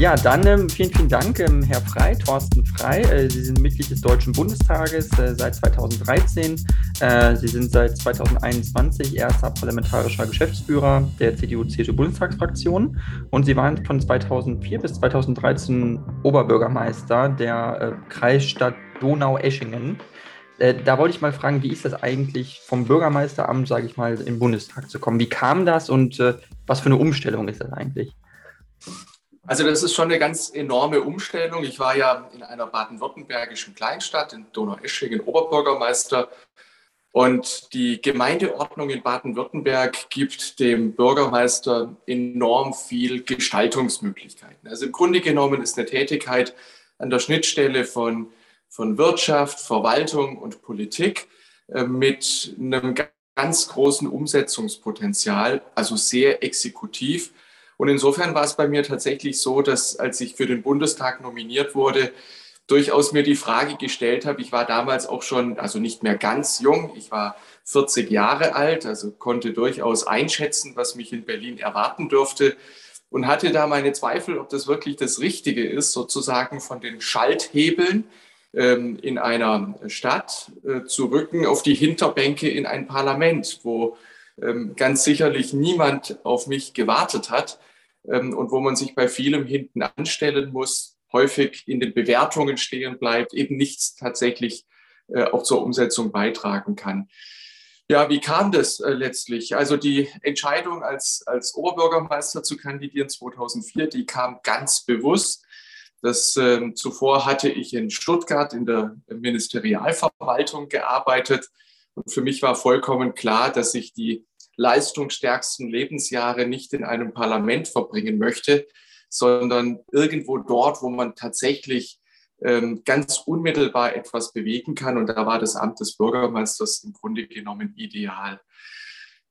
Ja, dann ähm, vielen, vielen Dank, ähm, Herr Frei, Thorsten Frei. Äh, Sie sind Mitglied des Deutschen Bundestages äh, seit 2013. Äh, Sie sind seit 2021 erster parlamentarischer Geschäftsführer der CDU-CSU-Bundestagsfraktion und Sie waren von 2004 bis 2013 Oberbürgermeister der äh, Kreisstadt Donau-Eschingen. Äh, da wollte ich mal fragen, wie ist das eigentlich vom Bürgermeisteramt, sage ich mal, im Bundestag zu kommen? Wie kam das und äh, was für eine Umstellung ist das eigentlich? Also das ist schon eine ganz enorme Umstellung. Ich war ja in einer baden-württembergischen Kleinstadt in Donaueschingen Oberbürgermeister und die Gemeindeordnung in Baden-Württemberg gibt dem Bürgermeister enorm viel Gestaltungsmöglichkeiten. Also im Grunde genommen ist eine Tätigkeit an der Schnittstelle von, von Wirtschaft, Verwaltung und Politik äh, mit einem ganz großen Umsetzungspotenzial, also sehr exekutiv und insofern war es bei mir tatsächlich so, dass als ich für den Bundestag nominiert wurde, durchaus mir die Frage gestellt habe, ich war damals auch schon, also nicht mehr ganz jung, ich war 40 Jahre alt, also konnte durchaus einschätzen, was mich in Berlin erwarten dürfte und hatte da meine Zweifel, ob das wirklich das Richtige ist, sozusagen von den Schalthebeln ähm, in einer Stadt äh, zu rücken auf die Hinterbänke in ein Parlament, wo ähm, ganz sicherlich niemand auf mich gewartet hat und wo man sich bei vielem hinten anstellen muss, häufig in den Bewertungen stehen bleibt, eben nichts tatsächlich äh, auch zur Umsetzung beitragen kann. Ja, wie kam das äh, letztlich? Also die Entscheidung als, als Oberbürgermeister zu kandidieren 2004, die kam ganz bewusst. Das, äh, zuvor hatte ich in Stuttgart in der Ministerialverwaltung gearbeitet. Und für mich war vollkommen klar, dass ich die leistungsstärksten Lebensjahre nicht in einem Parlament verbringen möchte, sondern irgendwo dort, wo man tatsächlich ähm, ganz unmittelbar etwas bewegen kann. Und da war das Amt des Bürgermeisters im Grunde genommen ideal.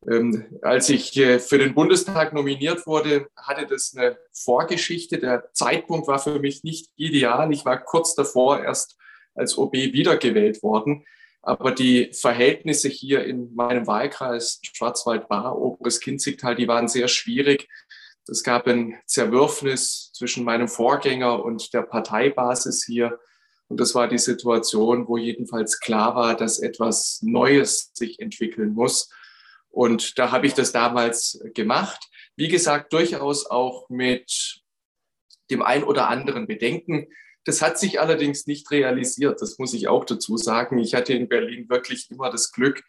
Ähm, als ich äh, für den Bundestag nominiert wurde, hatte das eine Vorgeschichte. Der Zeitpunkt war für mich nicht ideal. Ich war kurz davor erst als OB wiedergewählt worden. Aber die Verhältnisse hier in meinem Wahlkreis Schwarzwald-Baar, Oberes Kinzigtal, die waren sehr schwierig. Es gab ein Zerwürfnis zwischen meinem Vorgänger und der Parteibasis hier. Und das war die Situation, wo jedenfalls klar war, dass etwas Neues sich entwickeln muss. Und da habe ich das damals gemacht. Wie gesagt, durchaus auch mit dem ein oder anderen Bedenken. Das hat sich allerdings nicht realisiert, das muss ich auch dazu sagen. Ich hatte in Berlin wirklich immer das Glück,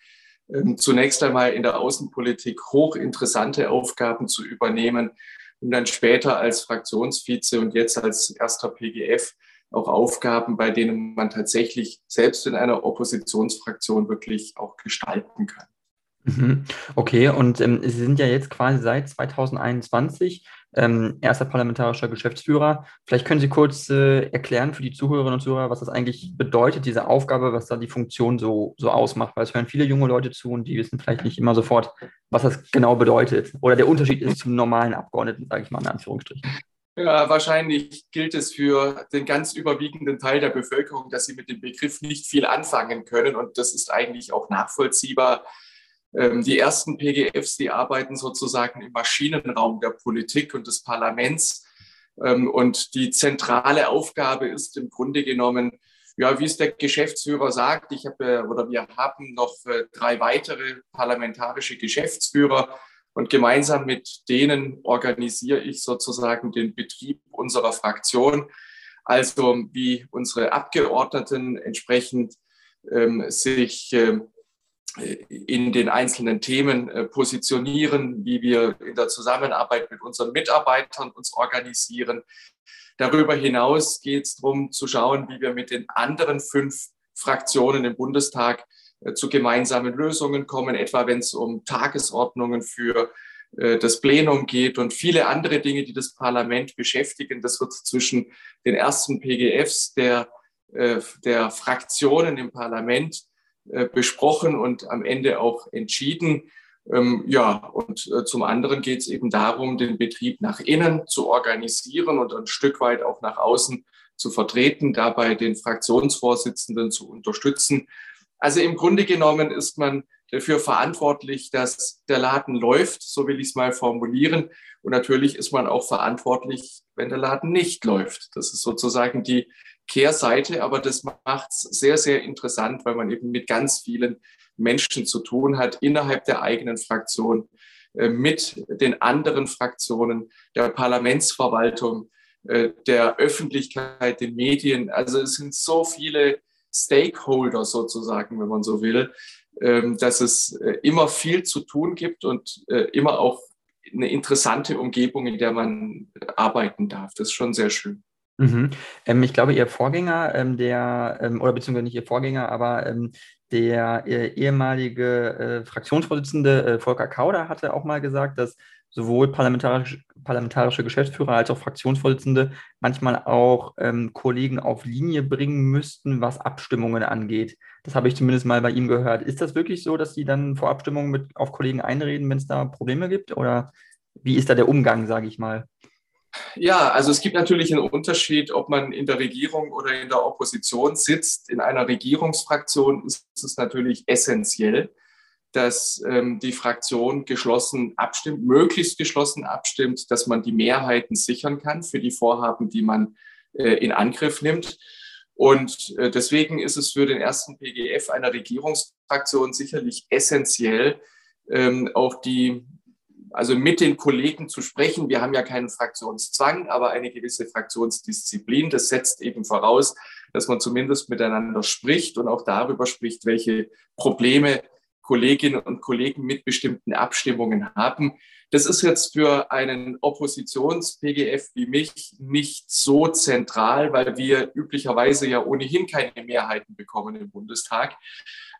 ähm, zunächst einmal in der Außenpolitik hochinteressante Aufgaben zu übernehmen und dann später als Fraktionsvize und jetzt als erster PGF auch Aufgaben, bei denen man tatsächlich selbst in einer Oppositionsfraktion wirklich auch gestalten kann. Mhm. Okay, und ähm, Sie sind ja jetzt quasi seit 2021 ähm, erster parlamentarischer Geschäftsführer. Vielleicht können Sie kurz äh, erklären für die Zuhörerinnen und Zuhörer, was das eigentlich bedeutet, diese Aufgabe, was da die Funktion so, so ausmacht, weil es hören viele junge Leute zu und die wissen vielleicht nicht immer sofort, was das genau bedeutet oder der Unterschied ist zum normalen Abgeordneten, sage ich mal in Anführungsstrichen. Ja, wahrscheinlich gilt es für den ganz überwiegenden Teil der Bevölkerung, dass sie mit dem Begriff nicht viel anfangen können. Und das ist eigentlich auch nachvollziehbar. Ähm, die ersten PGFs, die arbeiten sozusagen im Maschinenraum der Politik und des Parlaments. Ähm, und die zentrale Aufgabe ist im Grunde genommen, ja, wie es der Geschäftsführer sagt, ich habe oder wir haben noch äh, drei weitere parlamentarische Geschäftsführer und gemeinsam mit denen organisiere ich sozusagen den Betrieb unserer Fraktion. Also wie unsere Abgeordneten entsprechend ähm, sich äh, in den einzelnen Themen äh, positionieren, wie wir in der Zusammenarbeit mit unseren Mitarbeitern uns organisieren. Darüber hinaus geht es darum zu schauen, wie wir mit den anderen fünf Fraktionen im Bundestag äh, zu gemeinsamen Lösungen kommen, etwa wenn es um Tagesordnungen für äh, das Plenum geht und viele andere Dinge, die das Parlament beschäftigen. Das wird zwischen den ersten PGFs der, der Fraktionen im Parlament äh, besprochen und am Ende auch entschieden. Ähm, ja, und äh, zum anderen geht es eben darum, den Betrieb nach innen zu organisieren und ein Stück weit auch nach außen zu vertreten, dabei den Fraktionsvorsitzenden zu unterstützen. Also im Grunde genommen ist man dafür verantwortlich, dass der Laden läuft, so will ich es mal formulieren. Und natürlich ist man auch verantwortlich, wenn der Laden nicht läuft. Das ist sozusagen die Kehrseite, aber das macht es sehr, sehr interessant, weil man eben mit ganz vielen Menschen zu tun hat innerhalb der eigenen Fraktion, äh, mit den anderen Fraktionen, der Parlamentsverwaltung, äh, der Öffentlichkeit, den Medien. Also es sind so viele Stakeholder sozusagen, wenn man so will, ähm, dass es äh, immer viel zu tun gibt und immer auch eine interessante Umgebung, in der man arbeiten darf. Das ist schon sehr schön. Mhm. Ähm, ich glaube, Ihr Vorgänger, ähm, der, ähm, oder beziehungsweise nicht Ihr Vorgänger, aber ähm, der äh, ehemalige äh, Fraktionsvorsitzende äh, Volker Kauder hatte auch mal gesagt, dass sowohl parlamentarisch, parlamentarische Geschäftsführer als auch Fraktionsvorsitzende manchmal auch ähm, Kollegen auf Linie bringen müssten, was Abstimmungen angeht. Das habe ich zumindest mal bei ihm gehört. Ist das wirklich so, dass Sie dann vor Abstimmungen mit auf Kollegen einreden, wenn es da Probleme gibt? Oder wie ist da der Umgang, sage ich mal? Ja, also es gibt natürlich einen Unterschied, ob man in der Regierung oder in der Opposition sitzt. In einer Regierungsfraktion ist es natürlich essentiell, dass ähm, die Fraktion geschlossen abstimmt, möglichst geschlossen abstimmt, dass man die Mehrheiten sichern kann für die Vorhaben, die man äh, in Angriff nimmt. Und äh, deswegen ist es für den ersten PGF einer Regierungsfraktion sicherlich essentiell, ähm, auch die also mit den Kollegen zu sprechen. Wir haben ja keinen Fraktionszwang, aber eine gewisse Fraktionsdisziplin. Das setzt eben voraus, dass man zumindest miteinander spricht und auch darüber spricht, welche Probleme Kolleginnen und Kollegen mit bestimmten Abstimmungen haben. Das ist jetzt für einen Oppositions-PGF wie mich nicht so zentral, weil wir üblicherweise ja ohnehin keine Mehrheiten bekommen im Bundestag.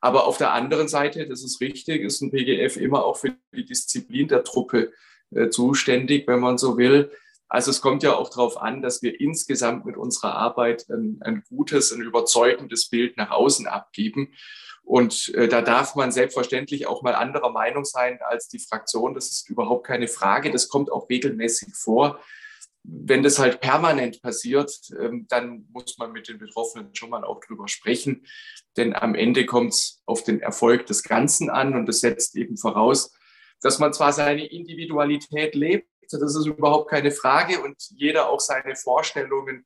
Aber auf der anderen Seite, das ist richtig, ist ein PGF immer auch für die Disziplin der Truppe äh, zuständig, wenn man so will. Also es kommt ja auch darauf an, dass wir insgesamt mit unserer Arbeit ein, ein gutes, ein überzeugendes Bild nach außen abgeben. Und äh, da darf man selbstverständlich auch mal anderer Meinung sein als die Fraktion. Das ist überhaupt keine Frage. Das kommt auch regelmäßig vor. Wenn das halt permanent passiert, ähm, dann muss man mit den Betroffenen schon mal auch drüber sprechen. Denn am Ende kommt es auf den Erfolg des Ganzen an und das setzt eben voraus, dass man zwar seine Individualität lebt, das ist überhaupt keine Frage und jeder auch seine Vorstellungen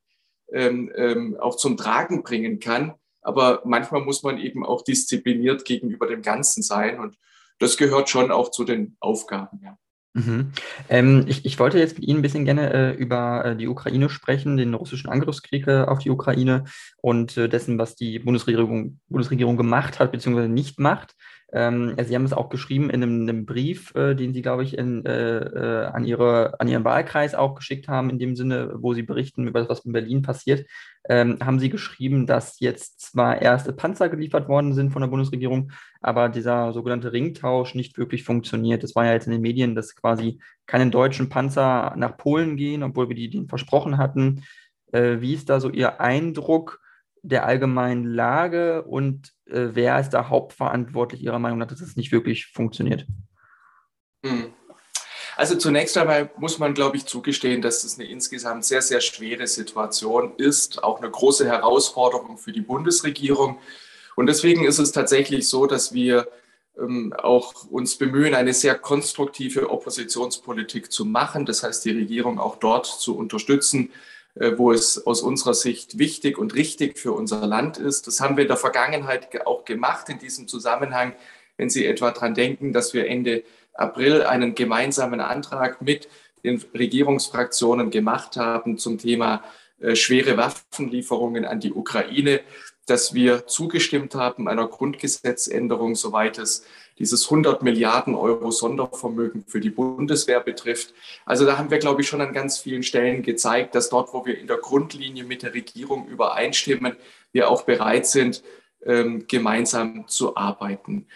ähm, ähm, auch zum Tragen bringen kann. Aber manchmal muss man eben auch diszipliniert gegenüber dem Ganzen sein und das gehört schon auch zu den Aufgaben. Ja. Mhm. Ähm, ich, ich, wollte jetzt mit Ihnen ein bisschen gerne äh, über äh, die Ukraine sprechen, den russischen Angriffskrieg äh, auf die Ukraine und äh, dessen, was die Bundesregierung, Bundesregierung gemacht hat bzw. nicht macht. Ähm, Sie haben es auch geschrieben in einem, einem Brief, äh, den Sie, glaube ich, in, äh, äh, an, Ihre, an Ihren Wahlkreis auch geschickt haben, in dem Sinne, wo Sie berichten über das, was in Berlin passiert. Ähm, haben Sie geschrieben, dass jetzt zwar erste Panzer geliefert worden sind von der Bundesregierung, aber dieser sogenannte Ringtausch nicht wirklich funktioniert. Es war ja jetzt in den Medien, dass quasi keine deutschen Panzer nach Polen gehen, obwohl wir die denen versprochen hatten. Äh, wie ist da so Ihr Eindruck? Der allgemeinen Lage und äh, wer ist da hauptverantwortlich Ihrer Meinung nach, dass es nicht wirklich funktioniert? Hm. Also zunächst einmal muss man, glaube ich, zugestehen, dass das eine insgesamt sehr, sehr schwere Situation ist, auch eine große Herausforderung für die Bundesregierung. Und deswegen ist es tatsächlich so, dass wir ähm, auch uns bemühen, eine sehr konstruktive Oppositionspolitik zu machen. Das heißt, die Regierung auch dort zu unterstützen, wo es aus unserer Sicht wichtig und richtig für unser Land ist. Das haben wir in der Vergangenheit auch gemacht in diesem Zusammenhang. Wenn Sie etwa daran denken, dass wir Ende April einen gemeinsamen Antrag mit den Regierungsfraktionen gemacht haben zum Thema äh, schwere Waffenlieferungen an die Ukraine, dass wir zugestimmt haben einer Grundgesetzänderung, soweit es dieses 100 Milliarden Euro Sondervermögen für die Bundeswehr betrifft. Also da haben wir, glaube ich, schon an ganz vielen Stellen gezeigt, dass dort, wo wir in der Grundlinie mit der Regierung übereinstimmen, wir auch bereit sind, ähm, gemeinsam zu arbeiten.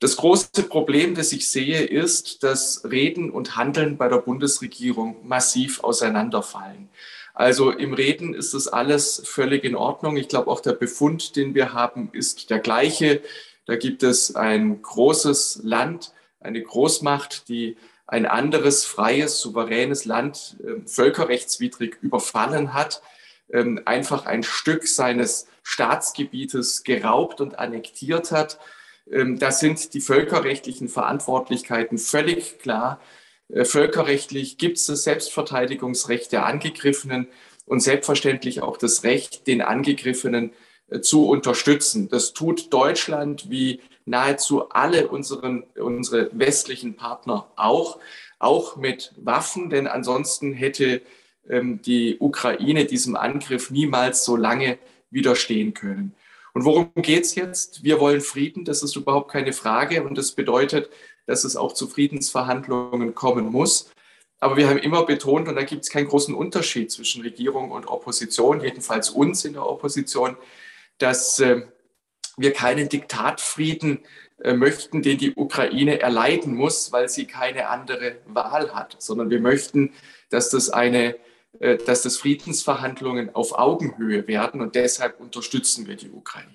Das große Problem, das ich sehe, ist, dass Reden und Handeln bei der Bundesregierung massiv auseinanderfallen. Also im Reden ist das alles völlig in Ordnung. Ich glaube, auch der Befund, den wir haben, ist der gleiche. Da gibt es ein großes Land, eine Großmacht, die ein anderes freies, souveränes Land äh, völkerrechtswidrig überfallen hat, ähm, einfach ein Stück seines Staatsgebietes geraubt und annektiert hat. Ähm, da sind die völkerrechtlichen Verantwortlichkeiten völlig klar. Äh, völkerrechtlich gibt es das Selbstverteidigungsrecht der Angegriffenen und selbstverständlich auch das Recht, den Angegriffenen zu unterstützen. Das tut Deutschland wie nahezu alle unseren, unsere westlichen Partner auch, auch mit Waffen, denn ansonsten hätte ähm, die Ukraine diesem Angriff niemals so lange widerstehen können. Und worum geht es jetzt? Wir wollen Frieden, das ist überhaupt keine Frage. Und das bedeutet, dass es auch zu Friedensverhandlungen kommen muss. Aber wir haben immer betont, und da gibt es keinen großen Unterschied zwischen Regierung und Opposition, jedenfalls uns in der Opposition, dass äh, wir keinen Diktatfrieden äh, möchten, den die Ukraine erleiden muss, weil sie keine andere Wahl hat, sondern wir möchten, dass das eine äh, dass das Friedensverhandlungen auf Augenhöhe werden und deshalb unterstützen wir die Ukraine.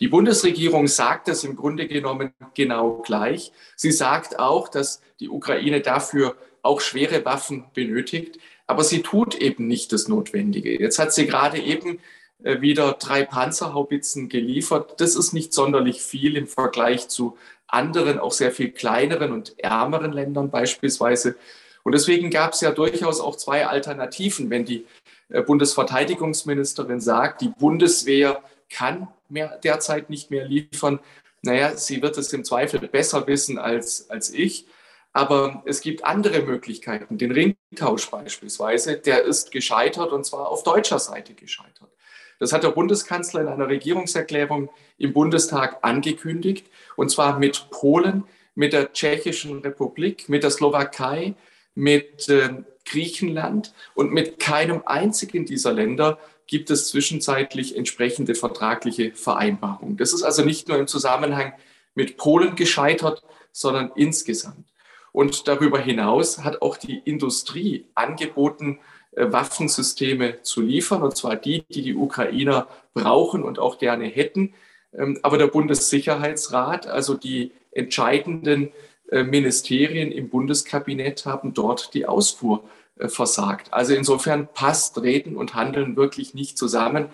Die Bundesregierung sagt das im Grunde genommen genau gleich. Sie sagt auch, dass die Ukraine dafür auch schwere Waffen benötigt, aber sie tut eben nicht das Notwendige. Jetzt hat sie gerade eben wieder drei Panzerhaubitzen geliefert. Das ist nicht sonderlich viel im Vergleich zu anderen, auch sehr viel kleineren und ärmeren Ländern beispielsweise. Und deswegen gab es ja durchaus auch zwei Alternativen, wenn die äh, Bundesverteidigungsministerin sagt, die Bundeswehr kann mehr, derzeit nicht mehr liefern. Naja, sie wird es im Zweifel besser wissen als, als ich. Aber es gibt andere Möglichkeiten. Den Ringtausch beispielsweise, der ist gescheitert und zwar auf deutscher Seite gescheitert. Das hat der Bundeskanzler in einer Regierungserklärung im Bundestag angekündigt, und zwar mit Polen, mit der Tschechischen Republik, mit der Slowakei, mit äh, Griechenland und mit keinem einzigen dieser Länder gibt es zwischenzeitlich entsprechende vertragliche Vereinbarungen. Das ist also nicht nur im Zusammenhang mit Polen gescheitert, sondern insgesamt. Und darüber hinaus hat auch die Industrie angeboten, Waffensysteme zu liefern, und zwar die, die die Ukrainer brauchen und auch gerne hätten. Ähm, aber der Bundessicherheitsrat, also die entscheidenden äh, Ministerien im Bundeskabinett haben dort die Ausfuhr äh, versagt. Also insofern passt Reden und Handeln wirklich nicht zusammen.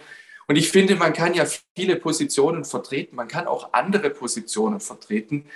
Und ich finde, man kann ja viele Positionen vertreten, man kann auch andere Positionen vertreten,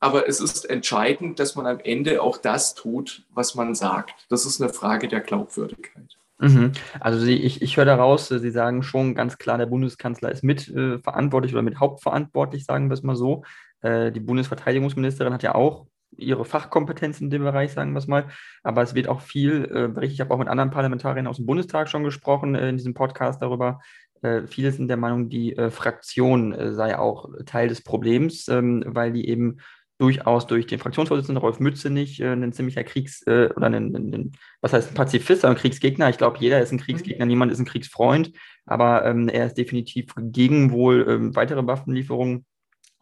aber es ist entscheidend, dass man am Ende auch das tut, was man sagt. Das ist eine Frage der Glaubwürdigkeit. Mhm. Also Sie, ich, ich höre daraus, Sie sagen schon ganz klar, der Bundeskanzler ist mitverantwortlich äh, oder mit hauptverantwortlich, sagen wir es mal so. Äh, die Bundesverteidigungsministerin hat ja auch ihre Fachkompetenz in dem Bereich, sagen wir es mal. Aber es wird auch viel äh. Ich habe auch mit anderen Parlamentariern aus dem Bundestag schon gesprochen äh, in diesem Podcast darüber. Äh, viele sind der Meinung, die äh, Fraktion äh, sei auch Teil des Problems, ähm, weil die eben durchaus durch den Fraktionsvorsitzenden Rolf Mützenich äh, ein ziemlicher Kriegs- äh, oder ein, ein, was heißt ein Pazifist, ein Kriegsgegner. Ich glaube, jeder ist ein Kriegsgegner, mhm. niemand ist ein Kriegsfreund, aber ähm, er ist definitiv gegen wohl ähm, weitere Waffenlieferungen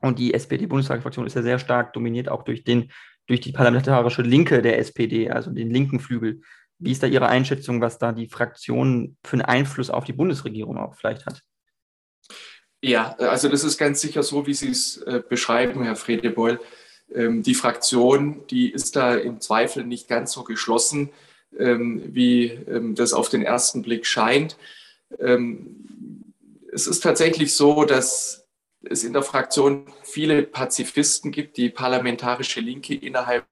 und die SPD-Bundestagsfraktion ist ja sehr stark dominiert auch durch, den, durch die parlamentarische Linke der SPD, also den linken Flügel. Wie ist da Ihre Einschätzung, was da die Fraktion für einen Einfluss auf die Bundesregierung auch vielleicht hat? Ja, also das ist ganz sicher so, wie Sie es äh, beschreiben, Herr Fredebeul. Ähm, die Fraktion, die ist da im Zweifel nicht ganz so geschlossen, ähm, wie ähm, das auf den ersten Blick scheint. Es ist tatsächlich so, dass es in der Fraktion viele Pazifisten gibt. Die parlamentarische Linke innerhalb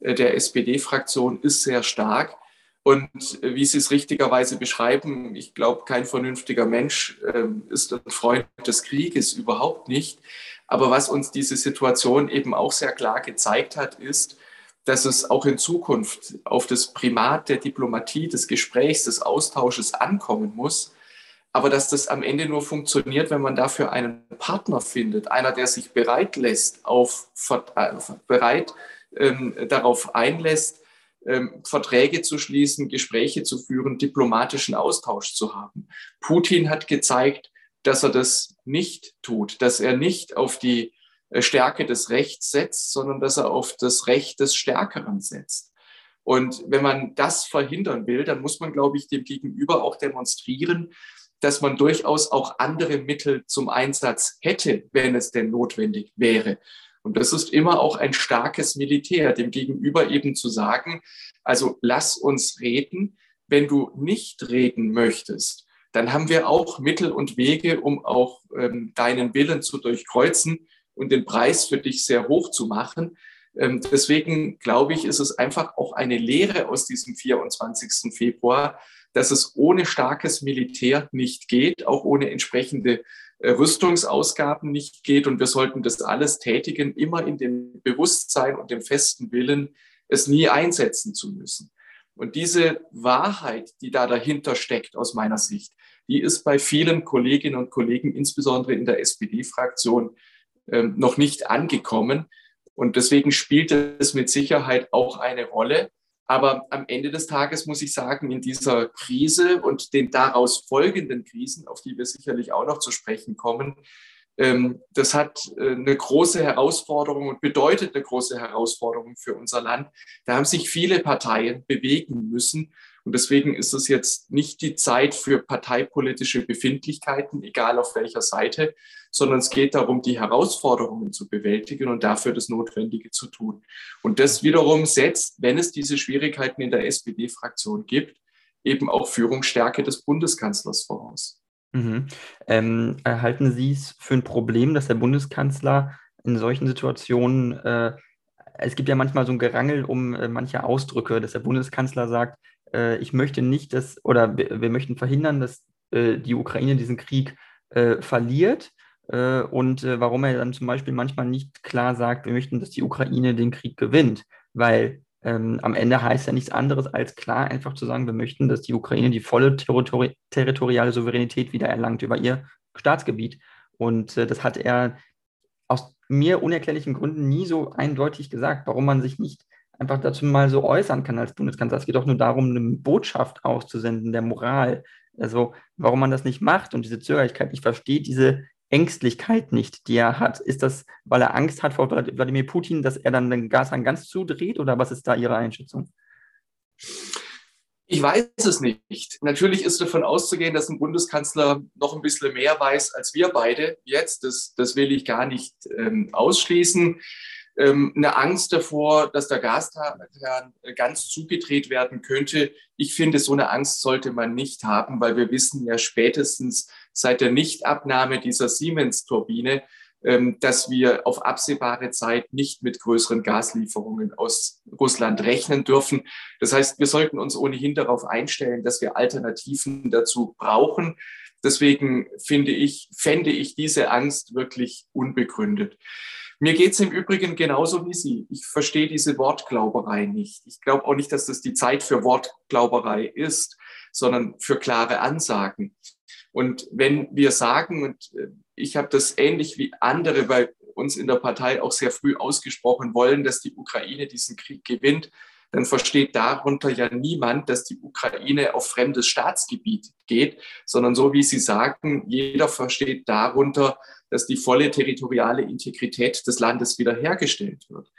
äh, der SPD-Fraktion ist sehr stark. Und wie Sie es richtigerweise beschreiben, ich glaube, kein vernünftiger Mensch ist ein Freund des Krieges, überhaupt nicht. Aber was uns diese Situation eben auch sehr klar gezeigt hat, ist, dass es auch in Zukunft auf das Primat der Diplomatie, des Gesprächs, des Austausches ankommen muss aber dass das am Ende nur funktioniert, wenn man dafür einen Partner findet, einer, der sich bereit lässt, auf, äh, bereit ähm, darauf einlässt, ähm, Verträge zu schließen, Gespräche zu führen, diplomatischen Austausch zu haben. Putin hat gezeigt, dass er das nicht tut, dass er nicht auf die äh, Stärke des Rechts setzt, sondern dass er auf das Recht des Stärkeren setzt. Und wenn man das verhindern will, dann muss man, glaube ich, dem Gegenüber auch demonstrieren, dass man durchaus auch andere Mittel zum Einsatz hätte, wenn es denn notwendig wäre. Und das ist immer auch ein starkes Militär, dem Gegenüber eben zu sagen, also lass uns reden. Wenn du nicht reden möchtest, dann haben wir auch Mittel und Wege, um auch ähm, deinen Willen zu durchkreuzen. und den Preis für dich sehr hoch zu machen. Ähm, deswegen glaube ich, ist es einfach auch eine Lehre aus diesem 24. Februar, dass es ohne starkes Militär nicht geht, auch ohne entsprechende äh, Rüstungsausgaben nicht geht. Und wir sollten das alles tätigen, immer in dem Bewusstsein und dem festen Willen, es nie einsetzen zu müssen. Und diese Wahrheit, die da dahinter steckt, aus meiner Sicht, die ist bei vielen Kolleginnen und Kollegen, insbesondere in der SPD-Fraktion, ähm, noch nicht angekommen. Und deswegen spielt es mit Sicherheit auch eine Rolle. Aber am Ende des Tages muss ich sagen, in dieser Krise und den daraus folgenden Krisen, auf die wir sicherlich auch noch zu sprechen kommen, das hat äh, eine große Herausforderung und bedeutet eine große Herausforderung für unser Land. Da haben sich viele Parteien bewegen müssen. Und deswegen ist es jetzt nicht die Zeit für parteipolitische Befindlichkeiten, egal auf welcher Seite, sondern es geht darum, die Herausforderungen zu bewältigen und dafür das Notwendige zu tun. Und das wiederum setzt, wenn es diese Schwierigkeiten in der SPD-Fraktion gibt, eben auch Führungsstärke des Bundeskanzlers voraus. Mhm. Ähm, halten Sie es für ein Problem, dass der Bundeskanzler in solchen Situationen, äh, es gibt ja manchmal so ein Gerangel um äh, manche Ausdrücke, dass der Bundeskanzler sagt, äh, ich möchte nicht, dass, oder wir, wir möchten verhindern, dass äh, die Ukraine diesen Krieg äh, verliert. Äh, und warum er dann zum Beispiel manchmal nicht klar sagt, wir möchten, dass die Ukraine den Krieg gewinnt, weil ähm, am Ende heißt ja nichts anderes als klar einfach zu sagen, wir möchten, dass die Ukraine die volle territori territoriale Souveränität wieder erlangt über ihr Staatsgebiet. Und äh, das hat er aus mir unerklärlichen Gründen nie so eindeutig gesagt, warum man sich nicht einfach dazu mal so äußern kann als Bundeskanzler. Es geht doch nur darum, eine Botschaft auszusenden, der Moral. Also warum man das nicht macht und diese Zögerlichkeit. Ich verstehe diese Ängstlichkeit nicht, die er hat? Ist das, weil er Angst hat vor Wladimir Putin, dass er dann den Gashahn ganz zudreht oder was ist da Ihre Einschätzung? Ich weiß es nicht. Natürlich ist davon auszugehen, dass ein Bundeskanzler noch ein bisschen mehr weiß als wir beide jetzt. Das, das will ich gar nicht ähm, ausschließen. Ähm, eine Angst davor, dass der Gashahn ganz zugedreht werden könnte. Ich finde, so eine Angst sollte man nicht haben, weil wir wissen ja spätestens seit der Nichtabnahme dieser Siemens-Turbine, ähm, dass wir auf absehbare Zeit nicht mit größeren Gaslieferungen aus Russland rechnen dürfen. Das heißt, wir sollten uns ohnehin darauf einstellen, dass wir Alternativen dazu brauchen. Deswegen finde ich, fände ich diese Angst wirklich unbegründet. Mir geht es im Übrigen genauso wie Sie. Ich verstehe diese Wortglauberei nicht. Ich glaube auch nicht, dass das die Zeit für Wortglauberei ist, sondern für klare Ansagen. Und wenn wir sagen, und äh, ich habe das ähnlich wie andere bei uns in der Partei auch sehr früh ausgesprochen wollen, dass die Ukraine diesen Krieg gewinnt, dann versteht darunter ja niemand, dass die Ukraine auf fremdes Staatsgebiet geht, sondern so wie Sie sagen, jeder versteht darunter, dass die volle territoriale Integrität des Landes wiederhergestellt wird.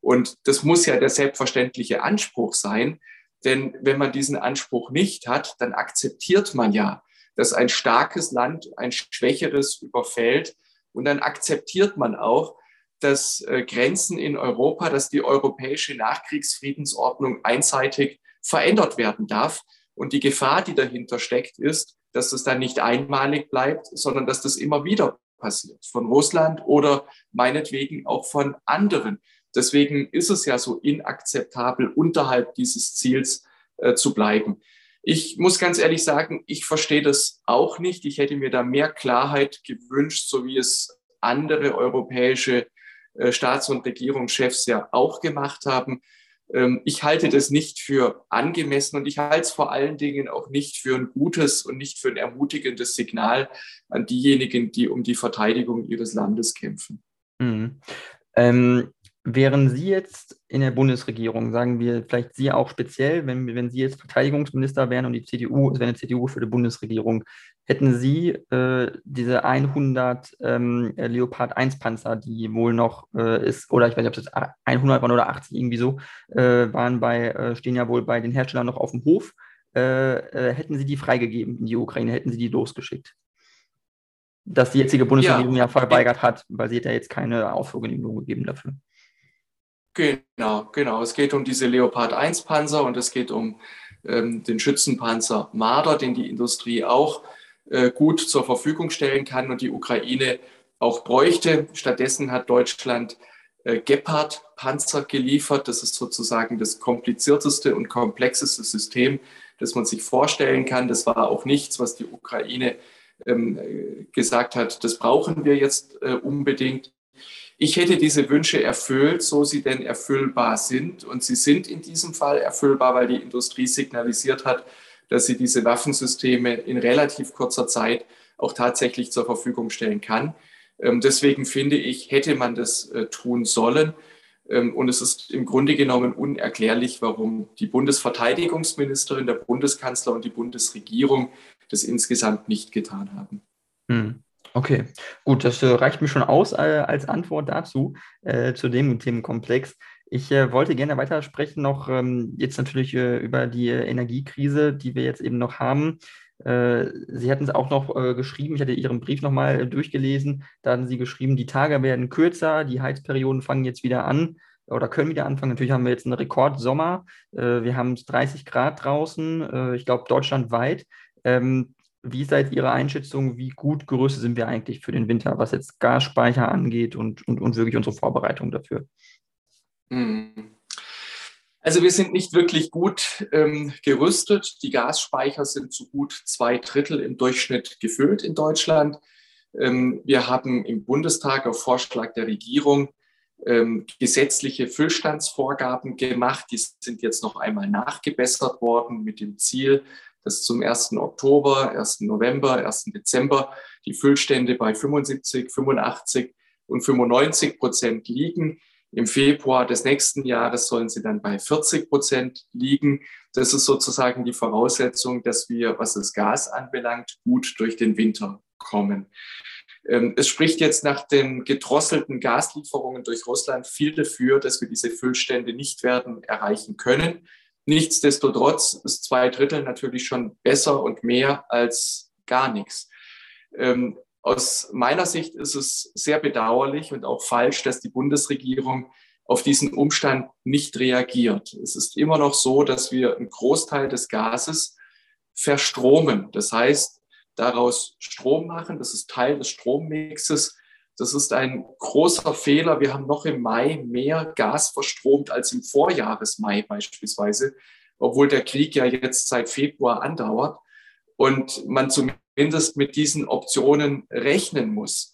Und das muss ja der selbstverständliche Anspruch sein, denn wenn man diesen Anspruch nicht hat, dann akzeptiert man ja, dass ein starkes Land ein schwächeres überfällt. Und dann akzeptiert man auch, dass äh, Grenzen in Europa, dass die europäische Nachkriegsfriedensordnung einseitig verändert werden darf. Und die Gefahr, die dahinter steckt, ist, dass das dann nicht einmalig bleibt, sondern dass das immer wieder passiert. Von Russland oder meinetwegen auch von anderen. Deswegen ist es ja so inakzeptabel, unterhalb dieses Ziels äh, zu bleiben. Ich muss ganz ehrlich sagen, ich verstehe das auch nicht. Ich hätte mir da mehr Klarheit gewünscht, so wie es andere europäische Staats- und Regierungschefs ja auch gemacht haben. Ähm, ich halte das nicht für angemessen und ich halte es vor allen Dingen auch nicht für ein gutes und nicht für ein ermutigendes Signal an diejenigen, die um die Verteidigung ihres Landes kämpfen. Mhm. Ähm, Wären Sie jetzt in der Bundesregierung, sagen wir vielleicht Sie auch speziell, wenn, wenn Sie jetzt Verteidigungsminister wären und die CDU, wäre eine CDU für die Bundesregierung, hätten Sie äh, diese 100 ähm, Leopard 1 Panzer, die wohl noch äh, ist, oder ich weiß nicht, ob es 100 waren oder 80 irgendwie so, äh, waren bei, äh, stehen ja wohl bei den Herstellern noch auf dem Hof, äh, äh, hätten Sie die freigegeben in die Ukraine, hätten Sie die losgeschickt? Dass die jetzige Bundesregierung ja, ja verweigert hat, weil sie hat ja jetzt keine Ausfuhrgenehmigung gegeben dafür. Genau, genau. Es geht um diese Leopard 1 Panzer und es geht um ähm, den Schützenpanzer Marder, den die Industrie auch gut zur Verfügung stellen kann und die Ukraine auch bräuchte. Stattdessen hat Deutschland äh, Gepard-Panzer geliefert. Das ist sozusagen das komplizierteste und komplexeste System, das man sich vorstellen kann. Das war auch nichts, was die Ukraine ähm, gesagt hat, das brauchen wir jetzt äh, unbedingt. Ich hätte diese Wünsche erfüllt, so sie denn erfüllbar sind. Und sie sind in diesem Fall erfüllbar, weil die Industrie signalisiert hat, dass sie diese Waffensysteme in relativ kurzer Zeit auch tatsächlich zur Verfügung stellen kann. Ähm, deswegen finde ich, hätte man das äh, tun sollen. Ähm, und es ist im Grunde genommen unerklärlich, warum die Bundesverteidigungsministerin, der Bundeskanzler und die Bundesregierung das insgesamt nicht getan haben. Hm. Okay, gut, das äh, reicht mir schon aus äh, als Antwort dazu, äh, zu dem Themenkomplex. Ich äh, wollte gerne weitersprechen, noch ähm, jetzt natürlich äh, über die Energiekrise, die wir jetzt eben noch haben. Äh, Sie hatten es auch noch geschrieben, ich hatte Ihren Brief nochmal durchgelesen, da hatten Sie geschrieben, die Tage werden kürzer, die Heizperioden fangen jetzt wieder an oder können wieder anfangen. Natürlich haben wir jetzt einen Rekordsommer, wir haben 30 Grad draußen, ich glaube deutschlandweit. Ähm, wie seid Ihre Einschätzung, wie gut gerüstet sind wir eigentlich für den Winter, was jetzt Gasspeicher angeht und, und, und wirklich unsere Vorbereitung dafür? Hm. Also wir sind nicht wirklich gut ähm, gerüstet. Die Gasspeicher sind zu gut zwei Drittel im Durchschnitt gefüllt in Deutschland. Ähm, wir haben im Bundestag auf Vorschlag der Regierung ähm, gesetzliche Füllstandsvorgaben gemacht. Die sind jetzt noch einmal nachgebessert worden mit dem Ziel, dass zum 1. Oktober, 1. November, 1. Dezember die Füllstände bei 75, 85 und 95 Prozent liegen. Im Februar des nächsten Jahres sollen sie dann bei 40 Prozent liegen. Das ist sozusagen die Voraussetzung, dass wir, was das Gas anbelangt, gut durch den Winter kommen. Ähm, es spricht jetzt nach den gedrosselten Gaslieferungen durch Russland viel dafür, dass wir diese Füllstände nicht werden erreichen können. Nichtsdestotrotz ist zwei Drittel natürlich schon besser und mehr als gar nichts. Aus meiner Sicht ist es sehr bedauerlich und auch falsch, dass die Bundesregierung auf diesen Umstand nicht reagiert. Es ist immer noch so, dass wir einen Großteil des Gases verstromen. Das heißt, daraus Strom machen. Das ist Teil des Strommixes. Das ist ein großer Fehler. Wir haben noch im Mai mehr Gas verstromt als im Vorjahresmai beispielsweise, obwohl der Krieg ja jetzt seit Februar andauert und man zumindest mit diesen Optionen rechnen muss.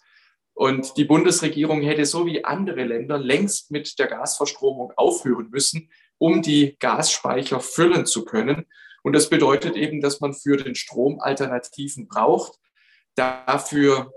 Und die Bundesregierung hätte so wie andere Länder längst mit der Gasverstromung aufhören müssen, um die Gasspeicher füllen zu können. Und das bedeutet eben, dass man für den Strom Alternativen braucht. Dafür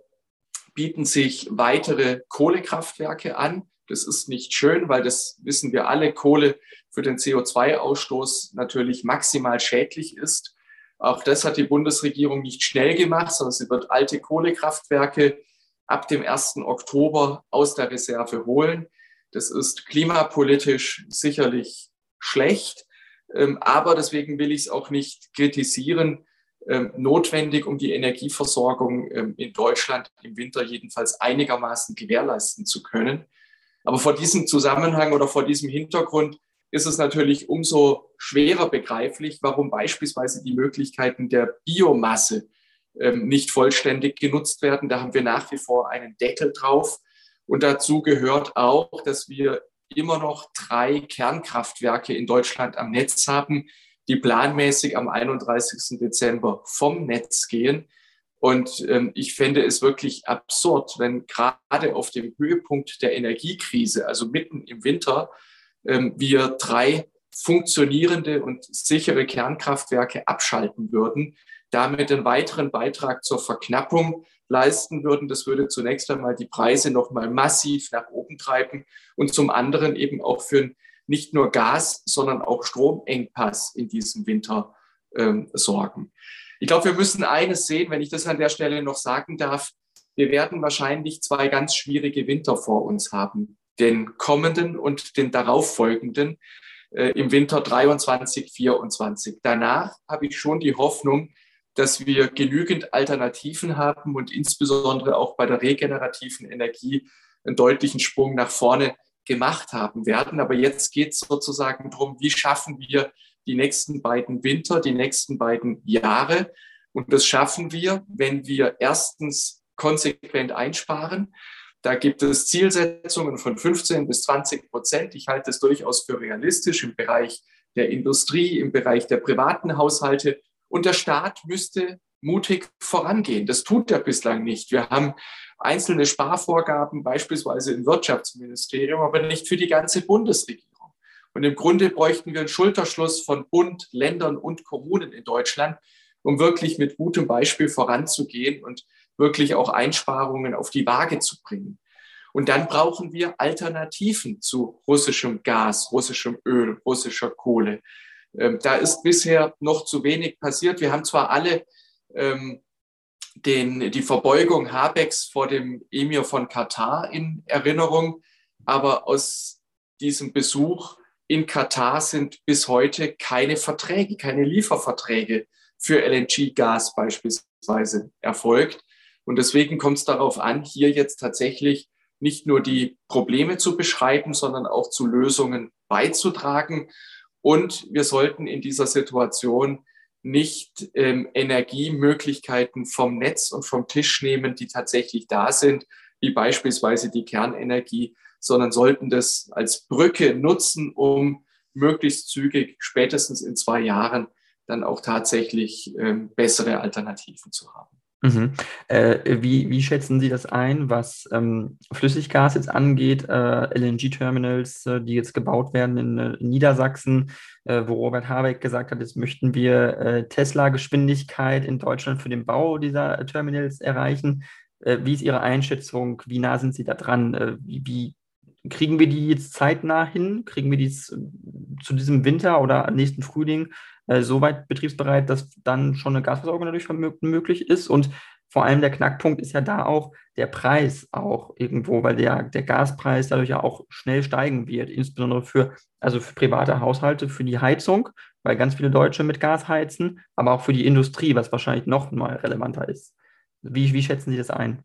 bieten sich weitere Kohlekraftwerke an. Das ist nicht schön, weil das wissen wir alle, Kohle für den CO2-Ausstoß natürlich maximal schädlich ist. Auch das hat die Bundesregierung nicht schnell gemacht, sondern sie wird alte Kohlekraftwerke ab dem 1. Oktober aus der Reserve holen. Das ist klimapolitisch sicherlich schlecht, ähm, aber deswegen will ich es auch nicht kritisieren. Ähm, notwendig, um die Energieversorgung ähm, in Deutschland im Winter jedenfalls einigermaßen gewährleisten zu können. Aber vor diesem Zusammenhang oder vor diesem Hintergrund ist es natürlich umso schwerer begreiflich, warum beispielsweise die Möglichkeiten der Biomasse ähm, nicht vollständig genutzt werden. Da haben wir nach wie vor einen Deckel drauf. Und dazu gehört auch, dass wir immer noch drei Kernkraftwerke in Deutschland am Netz haben, die planmäßig am 31. Dezember vom Netz gehen. Und ähm, ich fände es wirklich absurd, wenn gerade auf dem Höhepunkt der Energiekrise, also mitten im Winter, wir drei funktionierende und sichere Kernkraftwerke abschalten würden, damit einen weiteren Beitrag zur Verknappung leisten würden. Das würde zunächst einmal die Preise noch mal massiv nach oben treiben und zum anderen eben auch für nicht nur Gas, sondern auch Stromengpass in diesem Winter ähm, sorgen. Ich glaube, wir müssen eines sehen, wenn ich das an der Stelle noch sagen darf. Wir werden wahrscheinlich zwei ganz schwierige Winter vor uns haben. Den kommenden und den darauffolgenden äh, im Winter 23, 24. Danach habe ich schon die Hoffnung, dass wir genügend Alternativen haben und insbesondere auch bei der regenerativen Energie einen deutlichen Sprung nach vorne gemacht haben werden. Aber jetzt geht es sozusagen darum, wie schaffen wir die nächsten beiden Winter, die nächsten beiden Jahre. Und das schaffen wir, wenn wir erstens konsequent einsparen. Da gibt es Zielsetzungen von 15 bis 20 Prozent. Ich halte es durchaus für realistisch im Bereich der Industrie, im Bereich der privaten Haushalte. Und der Staat müsste mutig vorangehen. Das tut er bislang nicht. Wir haben einzelne Sparvorgaben, beispielsweise im Wirtschaftsministerium, aber nicht für die ganze Bundesregierung. Und im Grunde bräuchten wir einen Schulterschluss von Bund, Ländern und Kommunen in Deutschland, um wirklich mit gutem Beispiel voranzugehen und wirklich auch Einsparungen auf die Waage zu bringen. Und dann brauchen wir Alternativen zu russischem Gas, russischem Öl, russischer Kohle. Ähm, da ist bisher noch zu wenig passiert. Wir haben zwar alle ähm, den, die Verbeugung Habecks vor dem Emir von Katar in Erinnerung, aber aus diesem Besuch in Katar sind bis heute keine Verträge, keine Lieferverträge für LNG-Gas beispielsweise erfolgt. Und deswegen kommt es darauf an, hier jetzt tatsächlich nicht nur die Probleme zu beschreiben, sondern auch zu Lösungen beizutragen. Und wir sollten in dieser Situation nicht ähm, Energiemöglichkeiten vom Netz und vom Tisch nehmen, die tatsächlich da sind, wie beispielsweise die Kernenergie, sondern sollten das als Brücke nutzen, um möglichst zügig, spätestens in zwei Jahren, dann auch tatsächlich ähm, bessere Alternativen zu haben. Mhm. Äh, wie, wie schätzen Sie das ein, was ähm, Flüssiggas jetzt angeht, äh, LNG-Terminals, äh, die jetzt gebaut werden in, in äh, Niedersachsen, äh, wo Robert Habeck gesagt hat, jetzt möchten wir äh, Tesla-Geschwindigkeit in Deutschland für den Bau dieser Terminals erreichen. wie ist Ihre Einschätzung? Wie nah sind Sie da dran? wie, wie kriegen wir die jetzt zeitnah hin? Kriegen wir die zu diesem Winter oder nächsten Frühling äh, so weit betriebsbereit, dass dann schon eine Gasversorgung dadurch möglich ist. Und vor allem der Knackpunkt ist ja da auch der Preis auch irgendwo, weil der, der Gaspreis dadurch ja auch schnell steigen wird, insbesondere für, also für private Haushalte, für die Heizung, weil ganz viele Deutsche mit Gas heizen, aber auch für die Industrie, was wahrscheinlich noch mal relevanter ist. Wie, wie schätzen Sie das ein?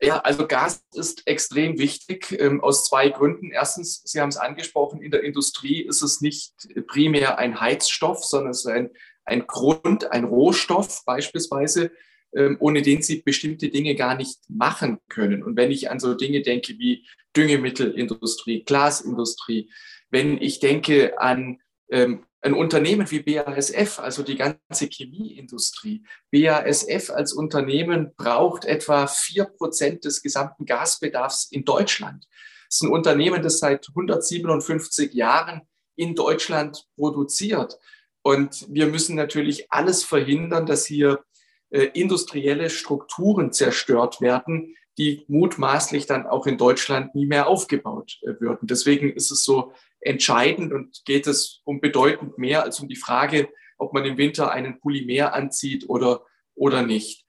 Ja, also Gas ist extrem wichtig ähm, aus zwei Gründen. Erstens, Sie haben es angesprochen, in der Industrie ist es nicht primär ein Heizstoff, sondern es ist ein, ein Grund, ein Rohstoff beispielsweise, ähm, ohne den Sie bestimmte Dinge gar nicht machen können. Und wenn ich an so Dinge denke wie Düngemittelindustrie, Glasindustrie, wenn ich denke an ähm, ein Unternehmen wie BASF, also die ganze Chemieindustrie. BASF als Unternehmen braucht etwa vier Prozent des gesamten Gasbedarfs in Deutschland. Es ist ein Unternehmen, das seit 157 Jahren in Deutschland produziert. Und wir müssen natürlich alles verhindern, dass hier äh, industrielle Strukturen zerstört werden, die mutmaßlich dann auch in Deutschland nie mehr aufgebaut äh, würden. Deswegen ist es so entscheidend und geht es um bedeutend mehr als um die Frage, ob man im Winter einen Pulli mehr anzieht oder, oder nicht.